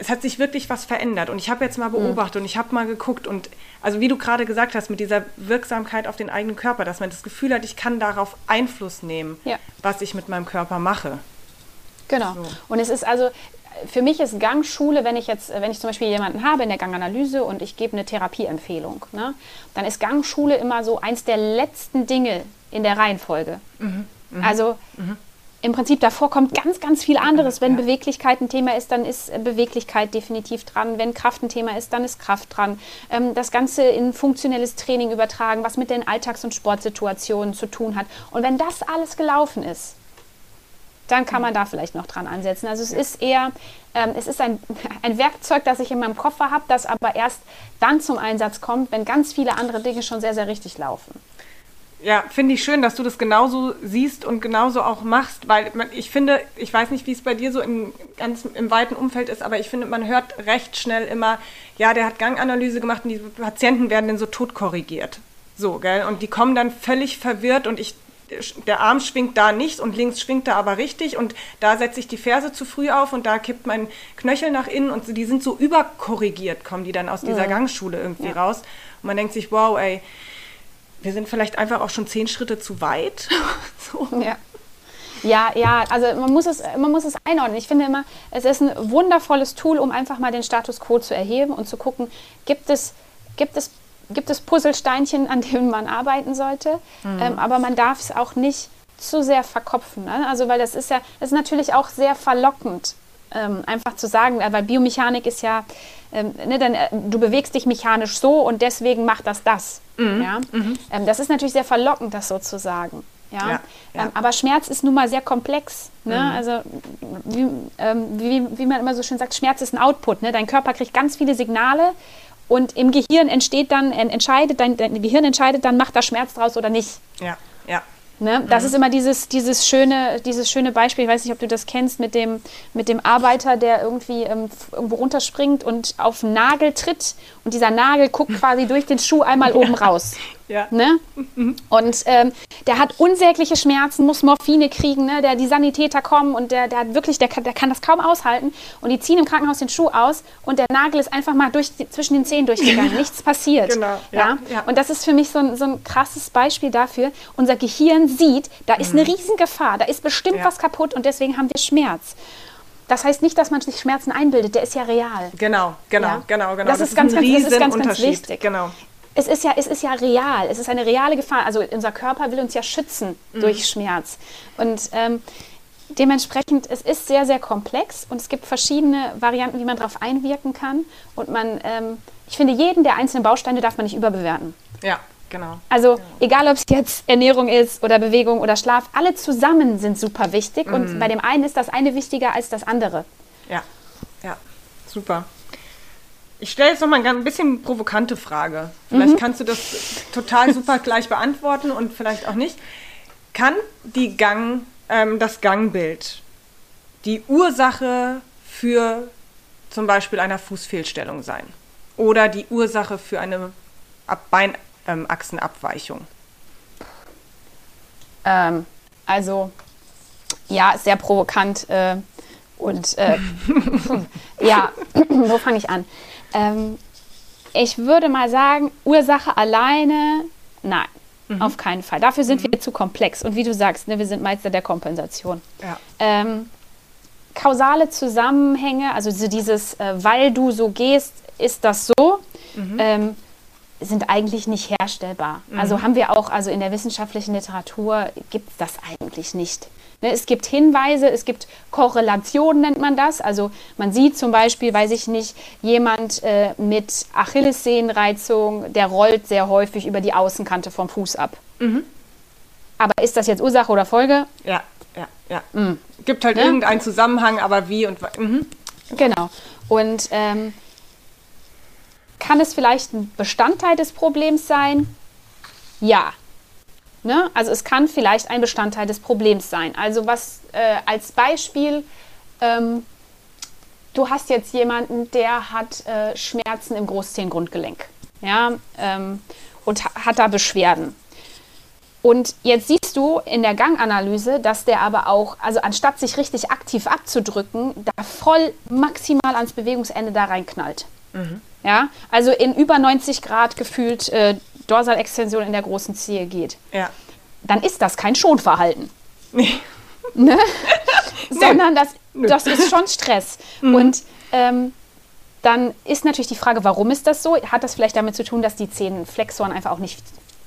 es hat sich wirklich was verändert. Und ich habe jetzt mal mhm. beobachtet mhm. und ich habe mal geguckt und also wie du gerade gesagt hast, mit dieser Wirksamkeit auf den eigenen Körper, dass man das Gefühl hat, ich kann darauf Einfluss nehmen, ja. was ich mit meinem Körper mache. Genau. So. Und es ist also, für mich ist Gangschule, wenn ich jetzt, wenn ich zum Beispiel jemanden habe in der Ganganalyse und ich gebe eine Therapieempfehlung, ne, dann ist Gangschule immer so eins der letzten Dinge in der Reihenfolge. Mhm. Mhm. Also mhm im Prinzip davor kommt ganz, ganz viel anderes. Wenn. Beweglichkeit ein Thema ist, dann ist Beweglichkeit definitiv dran. Wenn Kraft ein Thema ist, dann ist Kraft dran. Ähm, das Ganze in funktionelles Training übertragen, was mit den Alltags- und Sportsituationen zu tun hat. Und wenn das alles gelaufen ist, dann kann man da vielleicht noch dran ansetzen. Also es ist eher, ähm, es ist ein, [LAUGHS] ein Werkzeug, das ich in meinem Koffer habe, das aber erst dann zum Einsatz kommt, wenn ganz viele andere Dinge schon sehr, sehr richtig laufen. Ja, finde ich schön, dass du das genauso siehst und genauso auch machst, weil man, ich finde, ich weiß nicht, wie es bei dir so im, ganz im weiten Umfeld ist, aber ich finde, man hört recht schnell immer, ja, der hat Ganganalyse gemacht und die Patienten werden dann so tot korrigiert. So, gell? Und die kommen dann völlig verwirrt und ich, der Arm schwingt da nicht und links schwingt er aber richtig und da setze ich die Ferse zu früh auf und da kippt mein Knöchel nach innen und die sind so überkorrigiert, kommen die dann aus dieser mhm. Gangschule irgendwie ja. raus. Und man denkt sich, wow, ey, wir sind vielleicht einfach auch schon zehn Schritte zu weit. [LAUGHS] so. Ja. Ja, ja, also man muss, es, man muss es einordnen. Ich finde immer, es ist ein wundervolles Tool, um einfach mal den Status quo zu erheben und zu gucken, gibt es, gibt es, gibt es Puzzlesteinchen, an denen man arbeiten sollte. Mhm. Ähm, aber man darf es auch nicht zu sehr verkopfen. Ne? Also, weil das ist ja, das ist natürlich auch sehr verlockend, ähm, einfach zu sagen, weil Biomechanik ist ja, ähm, ne, dann, äh, du bewegst dich mechanisch so und deswegen macht das das. Mhm. Ja? Mhm. Ähm, das ist natürlich sehr verlockend, das so zu sagen. Ja? ja, ja. Ähm, aber Schmerz ist nun mal sehr komplex. Ne? Mhm. Also wie, ähm, wie, wie, man immer so schön sagt, Schmerz ist ein Output. Ne? Dein Körper kriegt ganz viele Signale und im Gehirn entsteht dann, entscheidet, dein, dein Gehirn entscheidet dann, macht da Schmerz draus oder nicht. Ja, ja. Ne? Das mhm. ist immer dieses, dieses, schöne, dieses schöne Beispiel, ich weiß nicht, ob du das kennst, mit dem, mit dem Arbeiter, der irgendwie ähm, irgendwo runterspringt und auf einen Nagel tritt und dieser Nagel guckt quasi durch den Schuh einmal [LAUGHS] oben raus. Ja. Ne? Mhm. Und ähm, der hat unsägliche Schmerzen, muss Morphine kriegen, ne? der, die Sanitäter kommen und der, der hat wirklich, der kann, der kann das kaum aushalten. Und die ziehen im Krankenhaus den Schuh aus und der Nagel ist einfach mal durch, zwischen den Zehen durchgegangen. [LAUGHS] Nichts passiert. Genau. Ja, ja? Und das ist für mich so ein, so ein krasses Beispiel dafür. Unser Gehirn sieht, da ist eine mhm. Riesengefahr, da ist bestimmt ja. was kaputt und deswegen haben wir Schmerz. Das heißt nicht, dass man sich Schmerzen einbildet, der ist ja real. Genau, genau, ja? genau, genau. Das, das ist, ganz, ganz, das ist ganz, ganz wichtig. Genau es ist ja, es ist ja real, es ist eine reale Gefahr. Also unser Körper will uns ja schützen mhm. durch Schmerz. Und ähm, dementsprechend, es ist sehr, sehr komplex und es gibt verschiedene Varianten, wie man darauf einwirken kann. Und man, ähm, ich finde, jeden der einzelnen Bausteine darf man nicht überbewerten. Ja, genau. Also genau. egal, ob es jetzt Ernährung ist oder Bewegung oder Schlaf, alle zusammen sind super wichtig. Mhm. Und bei dem einen ist das eine wichtiger als das andere. Ja, ja, super. Ich stelle jetzt noch mal ein bisschen provokante Frage. Vielleicht mhm. kannst du das total [LAUGHS] super gleich beantworten und vielleicht auch nicht. Kann die Gang, ähm, das Gangbild die Ursache für zum Beispiel einer Fußfehlstellung sein? Oder die Ursache für eine Beinachsenabweichung? Ähm, also, ja, sehr provokant. Äh, und äh, [LAUGHS] ja, [CLEARS THROAT] wo fange ich an? Ähm, ich würde mal sagen, Ursache alleine, nein, mhm. auf keinen Fall. Dafür sind mhm. wir zu komplex. Und wie du sagst, ne, wir sind Meister der Kompensation. Ja. Ähm, kausale Zusammenhänge, also dieses, äh, weil du so gehst, ist das so, mhm. ähm, sind eigentlich nicht herstellbar. Also mhm. haben wir auch, also in der wissenschaftlichen Literatur gibt es das eigentlich nicht. Ne, es gibt Hinweise, es gibt Korrelationen, nennt man das. Also man sieht zum Beispiel, weiß ich nicht, jemand äh, mit Achillessehnenreizung, der rollt sehr häufig über die Außenkante vom Fuß ab. Mhm. Aber ist das jetzt Ursache oder Folge? Ja, ja, ja. Mhm. Gibt halt ne? irgendeinen Zusammenhang, aber wie und mhm. Genau. Und ähm, kann es vielleicht ein Bestandteil des Problems sein? Ja, Ne? Also es kann vielleicht ein Bestandteil des Problems sein. Also was äh, als Beispiel, ähm, du hast jetzt jemanden, der hat äh, Schmerzen im Großzehengrundgelenk ja, ähm, und ha hat da Beschwerden. Und jetzt siehst du in der Ganganalyse, dass der aber auch, also anstatt sich richtig aktiv abzudrücken, da voll maximal ans Bewegungsende da reinknallt. Mhm. Ja, also in über 90 Grad gefühlt äh, Dorsalextension in der großen Zehe geht, ja. dann ist das kein Schonverhalten. Nee. [LAUGHS] Ne? [LAUGHS] sondern das, das ist schon Stress. Mhm. Und ähm, dann ist natürlich die Frage, warum ist das so? Hat das vielleicht damit zu tun, dass die Zehenflexoren einfach auch nicht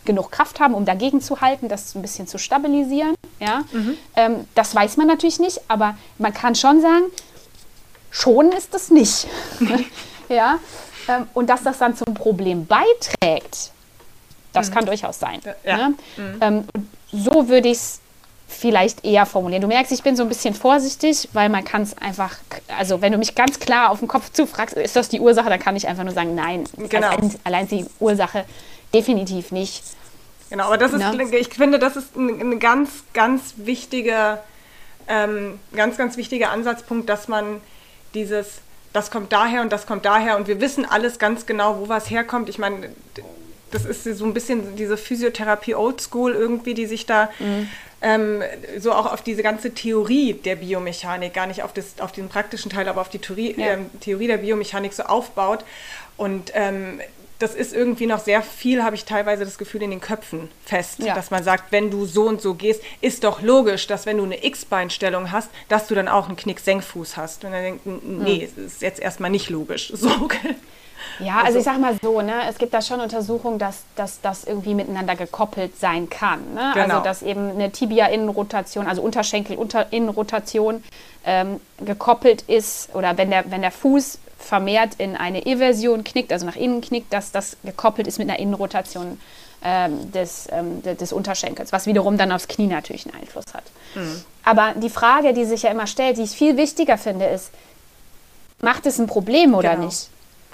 genug Kraft haben, um dagegen zu halten, das ein bisschen zu stabilisieren? Ja? Mhm. Ähm, das weiß man natürlich nicht, aber man kann schon sagen, schon ist es nicht. [LAUGHS] ja? Ähm, und dass das dann zum Problem beiträgt, das mhm. kann durchaus sein. Ja. Ne? Mhm. Ähm, so würde ich es vielleicht eher formulieren. Du merkst, ich bin so ein bisschen vorsichtig, weil man kann es einfach, also wenn du mich ganz klar auf den Kopf zufragst, ist das die Ursache, dann kann ich einfach nur sagen, nein, genau. allein, allein die Ursache definitiv nicht. Genau, aber das ist, ja. ich finde, das ist ein, ein ganz, ganz wichtiger, ähm, ganz, ganz wichtiger Ansatzpunkt, dass man dieses, das kommt daher und das kommt daher und wir wissen alles ganz genau, wo was herkommt. Ich meine, das ist so ein bisschen diese Physiotherapie Oldschool irgendwie, die sich da mhm. ähm, so auch auf diese ganze Theorie der Biomechanik, gar nicht auf, das, auf den praktischen Teil, aber auf die Theorie, ja. ähm, Theorie der Biomechanik so aufbaut. Und ähm, das ist irgendwie noch sehr viel, habe ich teilweise das Gefühl, in den Köpfen fest, ja. dass man sagt, wenn du so und so gehst, ist doch logisch, dass wenn du eine X-Beinstellung hast, dass du dann auch einen Knick-Senkfuß hast. Und dann denkt, nee, mhm. ist jetzt erstmal nicht logisch. [LAUGHS] So, okay. Ja, also, also, ich sag mal so, ne, es gibt da schon Untersuchungen, dass, dass das irgendwie miteinander gekoppelt sein kann. Ne? Also, genau. Also dass eben eine Tibia-Innenrotation, also Unterschenkel-Innenrotation ähm, gekoppelt ist oder wenn der, wenn der Fuß vermehrt in eine Eversion knickt, also nach innen knickt, dass das gekoppelt ist mit einer Innenrotation ähm, des, ähm, des Unterschenkels, was wiederum dann aufs Knie natürlich einen Einfluss hat. Mhm. Aber die Frage, die sich ja immer stellt, die ich viel wichtiger finde, ist, macht es ein Problem oder genau. nicht?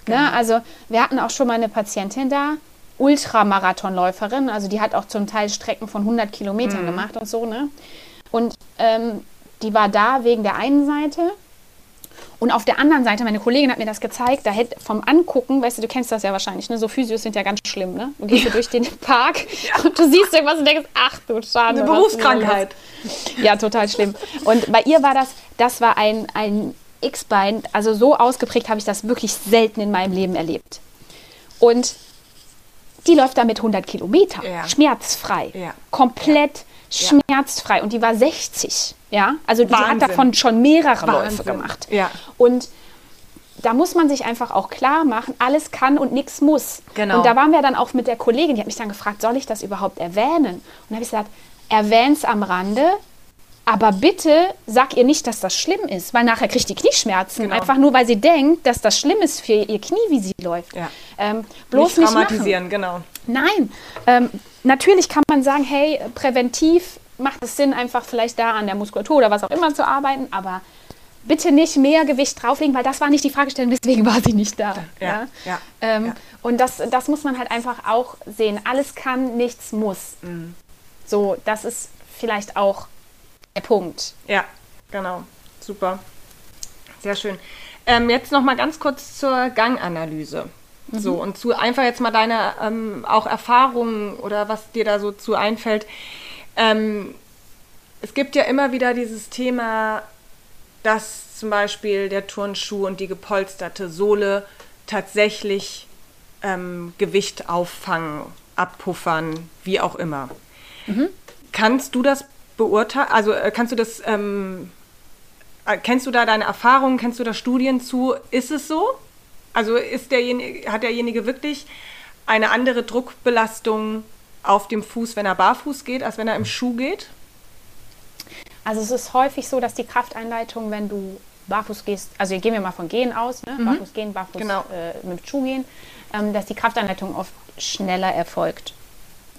Ne? Genau. Also wir hatten auch schon mal eine Patientin da, Ultramarathonläuferin, also die hat auch zum Teil Strecken von 100 Kilometern mhm. gemacht und so. Ne? Und ähm, die war da wegen der einen Seite und auf der anderen Seite, meine Kollegin hat mir das gezeigt, da hätte vom Angucken, weißt du, du kennst das ja wahrscheinlich, ne? so Physios sind ja ganz schlimm, ne? Du gehst ja. [LAUGHS] durch den Park ja. und du siehst irgendwas und denkst, ach du Schade. Eine Berufskrankheit. Ja, total schlimm. Und bei ihr war das, das war ein, ein X-Bein, also so ausgeprägt habe ich das wirklich selten in meinem Leben erlebt. Und die läuft da mit 100 Kilometer, ja. schmerzfrei, ja. komplett ja. schmerzfrei. Und die war 60, ja. Also die Wahnsinn. hat davon schon mehrere Wahnsinn. Läufe gemacht. Ja. Und da muss man sich einfach auch klar machen, alles kann und nichts muss. Genau. Und da waren wir dann auch mit der Kollegin, die hat mich dann gefragt, soll ich das überhaupt erwähnen? Und da habe ich gesagt, erwähn's am Rande, aber bitte sag ihr nicht, dass das schlimm ist, weil nachher kriegt die Knieschmerzen. Genau. Einfach nur, weil sie denkt, dass das schlimm ist für ihr Knie, wie sie läuft. Ja. Ähm, bloß nicht, dramatisieren, nicht genau. Nein. Ähm, natürlich kann man sagen, hey, präventiv macht es Sinn, einfach vielleicht da an der Muskulatur oder was auch immer zu arbeiten, aber bitte nicht mehr Gewicht drauflegen, weil das war nicht die Fragestellung, weswegen war sie nicht da. Ja, ja. ja, ähm, ja. Und das, das muss man halt einfach auch sehen. Alles kann, nichts muss. Mhm. So, das ist vielleicht auch der Punkt. Ja, genau. Super. Sehr schön. Ähm, jetzt noch mal ganz kurz zur Ganganalyse. Mhm. So, und zu einfach jetzt mal deine ähm, auch Erfahrungen oder was dir da so zu einfällt. Ähm, es gibt ja immer wieder dieses Thema, dass zum Beispiel der Turnschuh und die gepolsterte Sohle tatsächlich ähm, Gewicht auffangen, abpuffern, wie auch immer. Mhm. Kannst du das beurteilen? Also äh, kannst du das, ähm, äh, kennst du da deine Erfahrungen, kennst du da Studien zu? Ist es so? Also ist derjenige, hat derjenige wirklich eine andere Druckbelastung auf dem Fuß, wenn er barfuß geht, als wenn er im Schuh geht? Also es ist häufig so, dass die Krafteinleitung, wenn du barfuß gehst, also gehen wir mal von Gehen aus, ne? Mhm. barfuß gehen, barfuß genau. äh, mit Schuh gehen, ähm, dass die Krafteinleitung oft schneller erfolgt.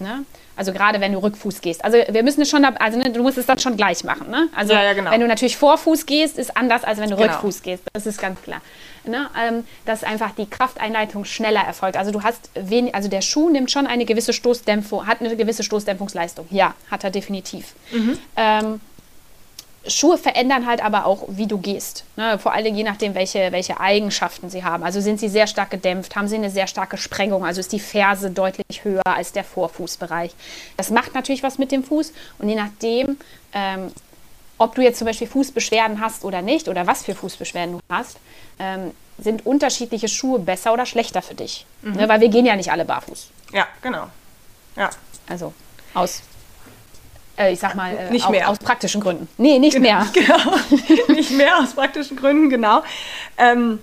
Ne? Also gerade wenn du Rückfuß gehst. Also wir müssen es schon, also ne, du musst es dann schon gleich machen. Ne? Also ja, ja, genau. wenn du natürlich Vorfuß gehst, ist anders, als wenn du genau. Rückfuß gehst. Das ist ganz klar. Ne? Ähm, dass einfach die Krafteinleitung schneller erfolgt. Also du hast wenig, also der Schuh nimmt schon eine gewisse Stoßdämpfung, hat eine gewisse Stoßdämpfungsleistung. Ja, hat er definitiv. Mhm. Ähm, Schuhe verändern halt aber auch, wie du gehst. Ne? Vor allem je nachdem, welche, welche Eigenschaften sie haben. Also sind sie sehr stark gedämpft, haben sie eine sehr starke Sprengung, also ist die Ferse deutlich höher als der Vorfußbereich. Das macht natürlich was mit dem Fuß und je nachdem, ähm, ob du jetzt zum Beispiel Fußbeschwerden hast oder nicht oder was für Fußbeschwerden du hast, ähm, sind unterschiedliche Schuhe besser oder schlechter für dich. Mhm. Ne? Weil wir gehen ja nicht alle barfuß. Ja, genau. Ja. Also aus Äh, ich sag mal, äh, Nicht mehr. aus praktischen Gründen. Nee, nicht mehr. [LAUGHS] Genau, nicht mehr aus praktischen Gründen, genau. Ähm,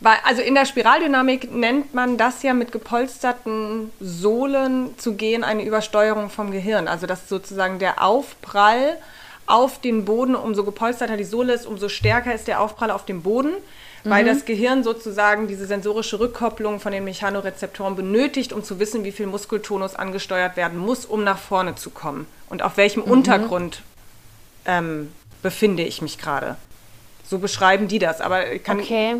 weil, also in der Spiraldynamik nennt man das ja mit gepolsterten Sohlen zu gehen eine Übersteuerung vom Gehirn. Also dass sozusagen der Aufprall auf den Boden, umso gepolsterter die Sohle ist, umso stärker ist der Aufprall auf dem Boden, weil das Gehirn sozusagen diese sensorische Rückkopplung von den Mechanorezeptoren benötigt, um zu wissen, wie viel Muskeltonus angesteuert werden muss, um nach vorne zu kommen. Und auf welchem Untergrund ähm, befinde ich mich gerade. So beschreiben die das, aber ich kann Okay.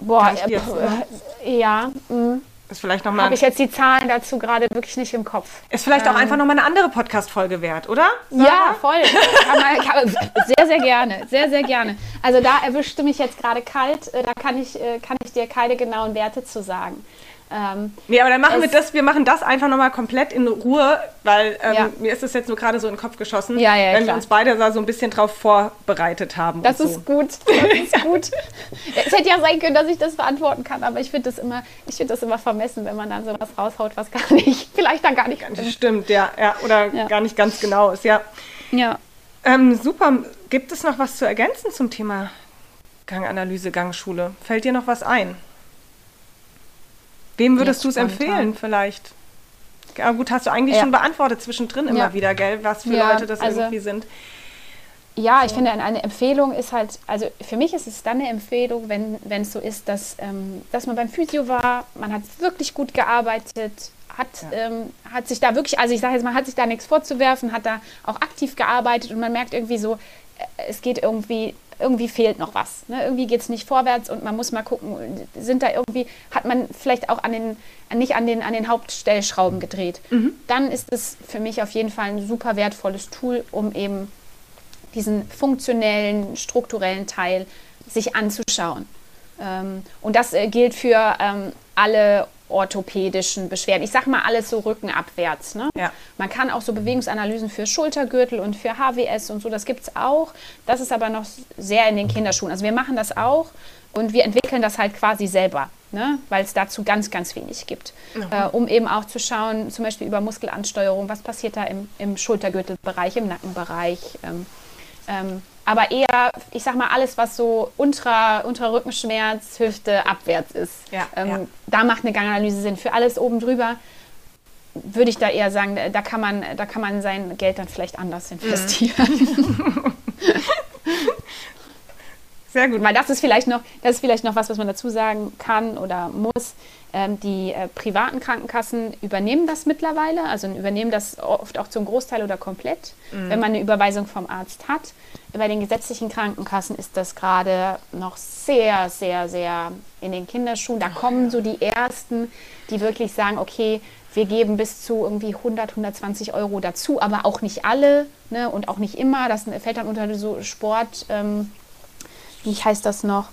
Boah, Kann ich dir äh, jetzt pff, ja. mm. Das vielleicht noch mal Habe ich jetzt die Zahlen dazu gerade wirklich nicht im Kopf. ist vielleicht auch einfach noch mal eine andere Podcast Folge wert, oder? Ja, voll. Kann man, kann, sehr, sehr gerne. Sehr, sehr gerne. Also da erwischte mich jetzt gerade kalt. Äh, Da kann ich, äh, kann ich dir keine genauen Werte zu sagen. Ähm, Nee, aber dann machen wir das, wir machen das einfach noch mal komplett in Ruhe, weil ähm, Ja. mir ist das jetzt nur gerade so in den Kopf geschossen, Ja, ja, wenn wir klar. uns beide da so ein bisschen drauf vorbereitet haben. Das ist so. gut. Das ist gut. [LAUGHS] es hätte ja sein können, dass ich das beantworten kann, aber ich finde das immer, ich finde das immer vermessen, wenn man dann sowas raushaut, was gar nicht, [LAUGHS] vielleicht dann gar nicht stimmt. stimmt, ja, ja oder Ja. gar nicht ganz genau ist, ja. Ja. Ähm, super. Gibt es noch was zu ergänzen zum Thema Ganganalyse, Gangschule? Fällt dir noch was ein? Wem würdest du es empfehlen vielleicht? Ja gut, hast du eigentlich Ja. schon beantwortet zwischendrin immer Ja. wieder, gell? Was für Leute das also- irgendwie sind. Ja, ich finde, eine- Empfehlung ist halt, also für mich ist es dann eine Empfehlung, wenn wenn es so ist, dass, ähm, dass man beim Physio war, man hat wirklich gut gearbeitet, hat, ähm, hat sich da wirklich, also ich sage jetzt mal, hat sich da nichts vorzuwerfen, hat da auch aktiv gearbeitet und man merkt irgendwie so, äh, es geht irgendwie, irgendwie fehlt noch was. Ne? Irgendwie geht es nicht vorwärts und man muss mal gucken, sind da irgendwie, hat man vielleicht auch an den, nicht an den, an den Hauptstellschrauben gedreht. Dann ist es für mich auf jeden Fall ein super wertvolles Tool, um eben diesen funktionellen, strukturellen Teil sich anzuschauen. Ähm, und das äh, gilt für ähm, alle orthopädischen Beschwerden. Ich sage mal alles so rückenabwärts. Ne? Ja. Man kann auch so Bewegungsanalysen für Schultergürtel und für HWS und so, das gibt es auch. Das ist aber noch sehr in den Kinderschuhen. Also wir machen das auch und wir entwickeln das halt quasi selber, ne? weil es dazu ganz, ganz wenig gibt. Äh, um eben auch zu schauen, zum Beispiel über Muskelansteuerung, was passiert da im, im Schultergürtelbereich, im Nackenbereich. Ähm, ähm, aber eher, ich sag mal, alles, was so unter, unter Rückenschmerz, Hüfte, abwärts ist. Ja, ähm, ja. Da macht eine Ganganalyse Sinn. Für alles oben drüber würde ich da eher sagen, da kann man, da kann man sein Geld dann vielleicht anders investieren. [LAUGHS] Sehr gut. Weil das ist vielleicht noch, das ist vielleicht noch was, was man dazu sagen kann oder muss. Ähm, die äh, privaten Krankenkassen übernehmen das mittlerweile, also übernehmen das oft auch zum Großteil oder komplett, wenn man eine Überweisung vom Arzt hat. Bei den gesetzlichen Krankenkassen ist das gerade noch sehr, sehr, sehr in den Kinderschuhen. Da kommen so die ersten, die wirklich sagen, okay, wir geben bis zu irgendwie 100, 120 Euro dazu, aber auch nicht alle ne, und auch nicht immer. Das fällt dann unter so Sport. Ähm, wie heißt das noch,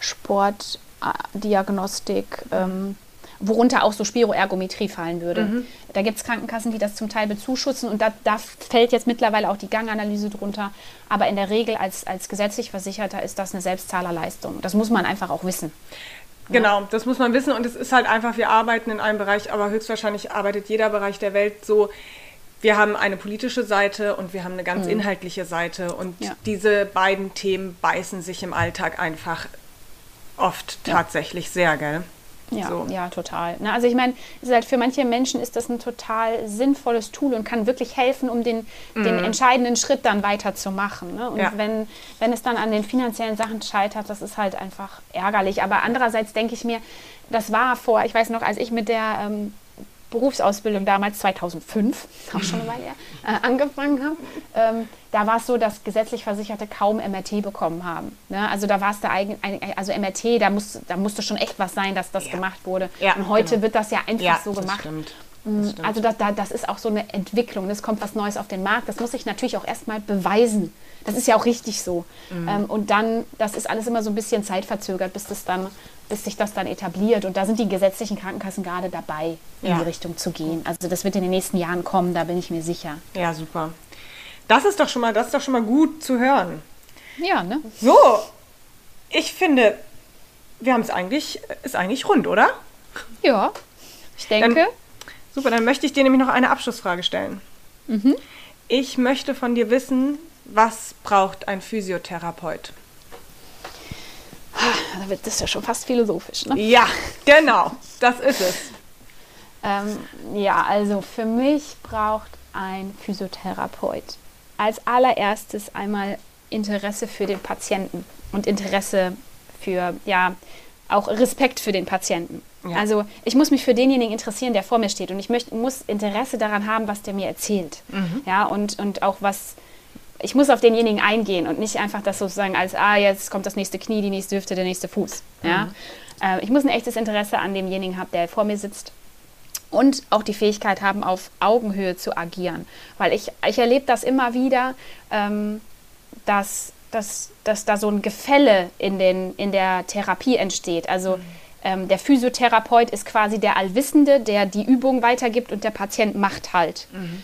Sportdiagnostik, ähm, worunter auch so Spiroergometrie fallen würde. Da gibt es Krankenkassen, die das zum Teil bezuschussen und da, da fällt jetzt mittlerweile auch die Ganganalyse drunter. Aber in der Regel als, als gesetzlich Versicherter ist das eine Selbstzahlerleistung. Das muss man einfach auch wissen. Genau, das muss man wissen und es ist halt einfach, wir arbeiten in einem Bereich, aber höchstwahrscheinlich arbeitet jeder Bereich der Welt so. Wir haben eine politische Seite und wir haben eine ganz inhaltliche Seite und Mhm. Ja. diese beiden Themen beißen sich im Alltag einfach oft tatsächlich sehr, gell? Ja, So. ja, total. Na, also ich meine, halt für manche Menschen ist das ein total sinnvolles Tool und kann wirklich helfen, um den, den entscheidenden Schritt dann weiterzumachen. Ne? Und Mhm. Ja. wenn, wenn es dann an den finanziellen Sachen scheitert, das ist halt einfach ärgerlich. Aber andererseits denke ich mir, das war vor, ich weiß noch, als ich mit der ähm, Berufsausbildung damals 2005, auch schon eine Weile äh, angefangen habe, ähm, da war es so, dass gesetzlich Versicherte kaum MRT bekommen haben. Ne? Also da war es da eigentlich, also MRT, da, muss, da musste schon echt was sein, dass das Ja. gemacht wurde. Ja, Und heute genau. wird das ja einfach Ja, so gemacht. stimmt. Mm, Das stimmt. Also das, da, das ist auch so eine Entwicklung. Es kommt was Neues auf den Markt. Das muss ich natürlich auch erstmal beweisen. Das ist ja auch richtig so. Mhm. Ähm, und dann, das ist alles immer so ein bisschen zeitverzögert, bis, das dann, bis sich das dann etabliert. Und da sind die gesetzlichen Krankenkassen gerade dabei, in Ja. die Richtung zu gehen. Also das wird in den nächsten Jahren kommen, da bin ich mir sicher. Ja, super. Das ist doch schon mal, das ist doch schon mal gut zu hören. Ja, ne? So, ich finde, wir haben es eigentlich, ist eigentlich rund, oder? Ja, ich denke. Super, dann möchte ich dir nämlich noch eine Abschlussfrage stellen. ich möchte von dir wissen, was braucht ein Physiotherapeut? Ah, da wird das ja schon fast philosophisch, ne? Ja, genau, das ist es. Ähm, ja, also für mich braucht ein Physiotherapeut als allererstes einmal Interesse für den Patienten und Interesse für, ja, auch Respekt für den Patienten. Ja. Also ich muss mich für denjenigen interessieren, der vor mir steht und ich möchte, muss Interesse daran haben, was der mir erzählt. Mhm. Ja, und, und auch was, ich muss auf denjenigen eingehen und nicht einfach das sozusagen als, ah, jetzt kommt das nächste Knie, die nächste Hüfte, der nächste Fuß. Ja? Mhm. Äh, ich muss ein echtes Interesse an demjenigen haben, der vor mir sitzt und auch die Fähigkeit haben, auf Augenhöhe zu agieren. Weil ich, ich erlebe das immer wieder, ähm, dass, dass, dass da so ein Gefälle in, den, in der Therapie entsteht. Also mhm. ähm, der Physiotherapeut ist quasi der Allwissende, der die Übung weitergibt und der Patient macht halt. Mhm.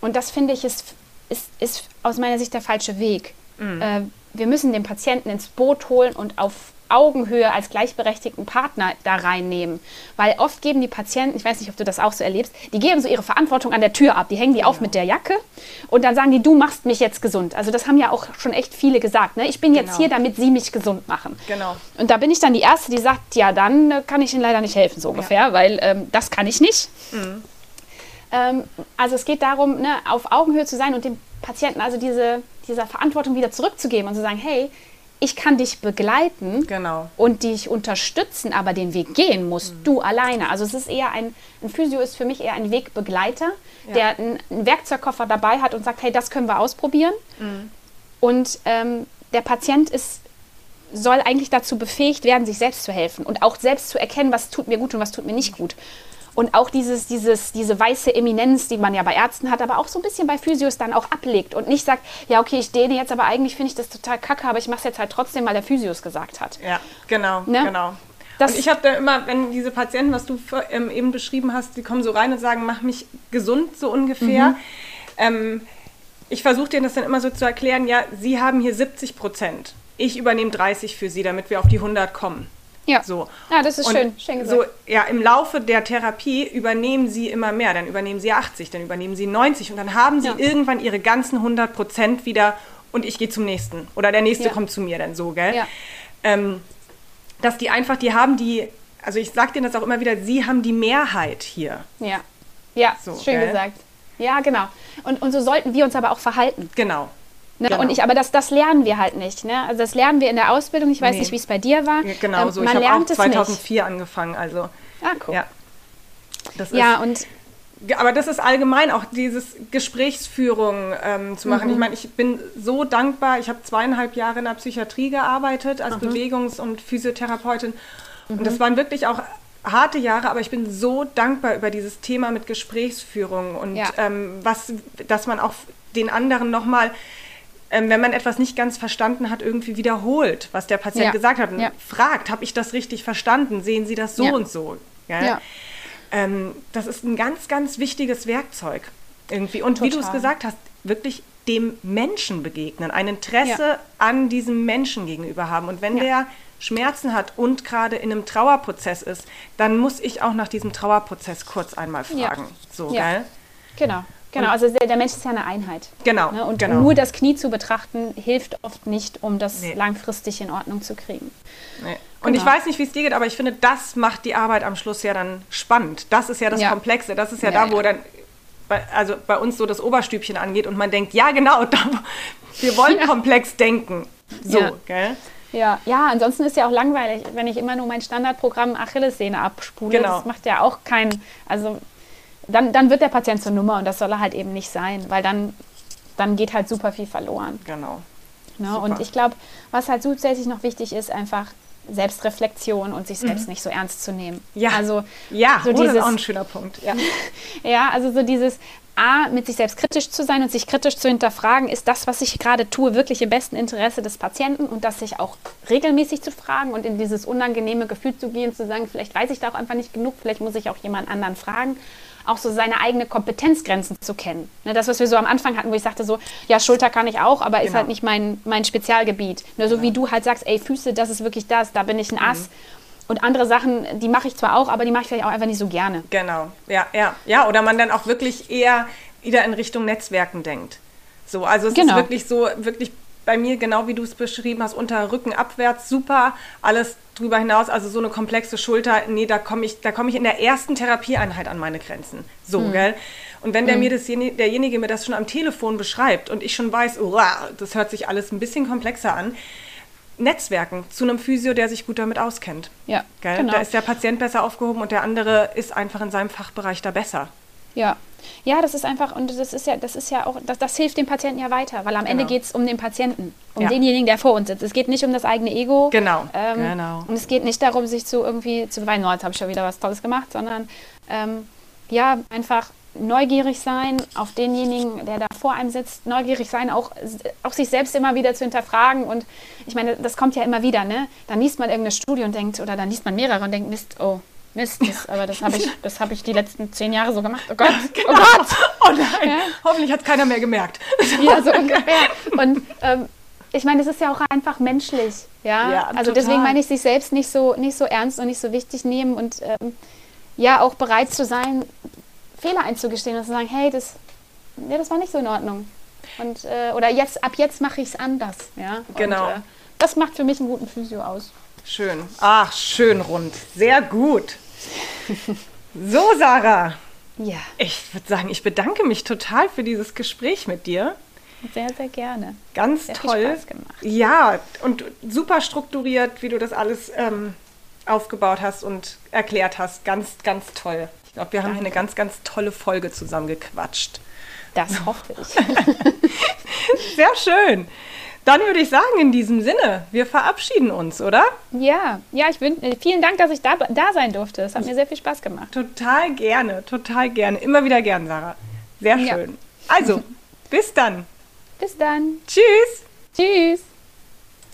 Und das finde ich ist, ist, ist aus meiner Sicht der falsche Weg. Mhm. Äh, wir müssen den Patienten ins Boot holen und auf Augenhöhe als gleichberechtigten Partner da reinnehmen. Weil oft geben die Patienten, ich weiß nicht, ob du das auch so erlebst, die geben so ihre Verantwortung an der Tür ab. Die hängen die genau. auf mit der Jacke und dann sagen die, du machst mich jetzt gesund. Also das haben ja auch schon echt viele gesagt. Ne? Ich bin jetzt genau. hier, damit sie mich gesund machen. Genau. Und da bin ich dann die Erste, die sagt, ja, dann äh, kann ich Ihnen leider nicht helfen, so ungefähr, ja. weil ähm, das kann ich nicht. Mhm. Ähm, also es geht darum, ne, auf Augenhöhe zu sein und dem Patienten also diese, dieser Verantwortung wieder zurückzugeben und zu sagen, hey, ich kann dich begleiten genau. und dich unterstützen, aber den Weg gehen musst mhm. du alleine. Also es ist eher ein, ein Physio ist für mich eher ein Wegbegleiter, ja. der einen, einen, Werkzeugkoffer dabei hat und sagt, hey, das können wir ausprobieren. Mhm. Und ähm, der Patient ist soll eigentlich dazu befähigt werden, sich selbst zu helfen und auch selbst zu erkennen, was tut mir gut und was tut mir nicht gut. Und auch dieses, dieses, diese weiße Eminenz, die man ja bei Ärzten hat, aber auch so ein bisschen bei Physios dann auch ablegt und nicht sagt, ja, okay, ich dehne jetzt, aber eigentlich finde ich das total kacke, aber ich mache es jetzt halt trotzdem, weil der Physios gesagt hat. Ja, genau, ne? genau. Das und ich habe da immer, wenn diese Patienten, was du ähm, eben beschrieben hast, die kommen so rein und sagen, mach mich gesund, so ungefähr. Mhm. Ähm, ich versuche denen das dann immer so zu erklären, ja, sie haben hier 70 Prozent. Ich übernehme 30 für sie, damit wir auf die 100 kommen. Ja. So. Ja, das ist und schön. schön gesagt. So, ja, im Laufe der Therapie übernehmen sie immer mehr. Dann übernehmen sie 80, dann übernehmen sie 90 und dann haben sie ja. irgendwann ihre ganzen 100 Prozent wieder und ich gehe zum nächsten. Oder der nächste ja. kommt zu mir dann so, gell? Ja. Ähm, dass die einfach, die haben die, also ich sage denen das auch immer wieder, sie haben die Mehrheit hier. Ja. Ja, so, schön gell? gesagt. Ja, genau. Und, und so sollten wir uns aber auch verhalten. Genau. Ne? Genau. Und ich, aber das, das lernen wir halt nicht. Ne? Also das lernen wir in der Ausbildung. Ich weiß nee. nicht, wie es bei dir war. Genau, ähm, so. Man ich habe auch 2004 nicht. angefangen. Also, ah, cool. Ja, das ja und aber das ist allgemein auch dieses Gesprächsführung ähm, zu machen. Mhm. Ich meine, ich bin so dankbar. Ich habe zweieinhalb Jahre in der Psychiatrie gearbeitet als mhm. Bewegungs- und Physiotherapeutin. Mhm. Und das waren wirklich auch harte Jahre, aber ich bin so dankbar über dieses Thema mit Gesprächsführung und ja. ähm, was, dass man auch den anderen nochmal ähm, wenn man etwas nicht ganz verstanden hat, irgendwie wiederholt, was der Patient ja. gesagt hat und ja. fragt, habe ich das richtig verstanden? Sehen Sie das so ja. und so? Ähm, das ist ein ganz, ganz wichtiges Werkzeug irgendwie. Und Total. wie du es gesagt hast, wirklich dem Menschen begegnen, ein Interesse an diesem Menschen gegenüber haben. Und wenn der Schmerzen hat und gerade in einem Trauerprozess ist, dann muss ich auch nach diesem Trauerprozess kurz einmal fragen. So, gell? Genau. Genau, also der Mensch ist ja eine Einheit. Genau. Ne? Und genau. nur das Knie zu betrachten, hilft oft nicht, um das nee. langfristig in Ordnung zu kriegen. Nee. Und genau. ich weiß nicht, wie es dir geht, aber ich finde, das macht die Arbeit am Schluss ja dann spannend. Das ist ja das ja. Komplexe. Das ist ja, ja da, wo ja. dann, bei, also bei uns so das Oberstübchen angeht und man denkt, ja genau, [LAUGHS] da, wir wollen komplex denken. So, gell? Ja, ja, ansonsten ist ja auch langweilig, wenn ich immer nur mein Standardprogramm Achillessehne abspule. Genau. Das macht ja auch keinen, also dann, dann wird der Patient zur Nummer und das soll er halt eben nicht sein, weil dann, dann geht halt super viel verloren. Genau. Ne? Und ich glaube, was halt zusätzlich noch wichtig ist, einfach Selbstreflexion und sich selbst mhm. nicht so ernst zu nehmen. Ja, also ja, so oh, dieses, das ist auch ein schöner Punkt. [LAUGHS] Ja. ja, also so dieses A, mit sich selbst kritisch zu sein und sich kritisch zu hinterfragen, ist das, was ich gerade tue, wirklich im besten Interesse des Patienten und das sich auch regelmäßig zu fragen und in dieses unangenehme Gefühl zu gehen, zu sagen, vielleicht weiß ich da auch einfach nicht genug, vielleicht muss ich auch jemand anderen fragen auch so seine eigene Kompetenzgrenzen zu kennen. Ne, das, was wir so am Anfang hatten, wo ich sagte so, ja, Schulter kann ich auch, aber genau. ist halt nicht mein, mein Spezialgebiet. Nur so genau. wie du halt sagst, ey, Füße, das ist wirklich das, da bin ich ein Ass. Mhm. Und andere Sachen, die mache ich zwar auch, aber die mache ich vielleicht auch einfach nicht so gerne. Genau, ja, ja, ja. Oder man dann auch wirklich eher wieder in Richtung Netzwerken denkt. So, also es Genau. ist wirklich so, wirklich bei mir genau wie du es beschrieben hast, unter Rücken abwärts, super, alles drüber hinaus, also so eine komplexe Schulter, nee, da komme ich, da komme ich in der ersten Therapieeinheit an meine Grenzen. So, Hm. gell? Und wenn der mir das, derjenige mir das schon am Telefon beschreibt und ich schon weiß, oh, das hört sich alles ein bisschen komplexer an, Netzwerken zu einem Physio, der sich gut damit auskennt. Ja, Gell? genau. Da ist der Patient besser aufgehoben und der andere ist einfach in seinem Fachbereich da besser. Ja. Ja, das ist einfach, und das ist ja, das ist ja auch, das, das hilft dem Patienten ja weiter, weil am Ende Genau. geht es um den Patienten, um Ja. denjenigen, der vor uns sitzt. Es geht nicht um das eigene Ego. Genau, Ähm, genau. Und es geht nicht darum, sich zu irgendwie zu beweinen, oh, jetzt habe ich schon wieder was Tolles gemacht, sondern ähm, ja, einfach neugierig sein auf denjenigen, der da vor einem sitzt, neugierig sein, auch, auch sich selbst immer wieder zu hinterfragen. Und ich meine, das kommt ja immer wieder, ne? Dann liest man irgendeine Studie und denkt, oder dann liest man mehrere und denkt, Mist, oh, Mist, das, aber das habe ich, [LAUGHS] das habe ich die letzten zehn Jahre so gemacht. Oh Gott, [LAUGHS] oh Gott. Oh nein, Ja. hoffentlich hat keiner mehr gemerkt. Ja, so [LAUGHS] ungefähr. Und ähm, ich meine, es ist ja auch einfach menschlich. Ja, Ja, also total. deswegen meine ich, sich selbst nicht so, nicht so ernst und nicht so wichtig nehmen und ähm, ja, auch bereit zu sein, Fehler einzugestehen und zu sagen, hey, das, ja, das war nicht so in Ordnung. Und, äh, oder jetzt, ab jetzt mache ich es anders. Ja? Genau. Und, äh, das macht für mich einen guten Physio aus. Schön. Ach, schön rund. Sehr gut. So, Sarah, Ja, ich würde sagen, ich bedanke mich total für dieses Gespräch mit dir. sehr, sehr gerne. Ganz Sehr viel toll. Spaß gemacht. Ja, und super strukturiert, wie du das alles ähm, aufgebaut hast und erklärt hast. Ganz, ganz toll. Ich glaube, wir haben hier eine ganz, ganz tolle Folge zusammengequatscht. Das hoffe ich. [LAUGHS] Sehr schön. Dann würde ich sagen, in diesem Sinne, wir verabschieden uns, oder? Ja, ja, ich wün- äh, vielen Dank, dass ich da, da sein durfte. Es hat mir sehr viel Spaß gemacht. Total gerne, total gerne. Immer wieder gern, Sarah. Sehr Ja. schön. Also, [LAUGHS] bis dann. Bis dann. Tschüss. Tschüss.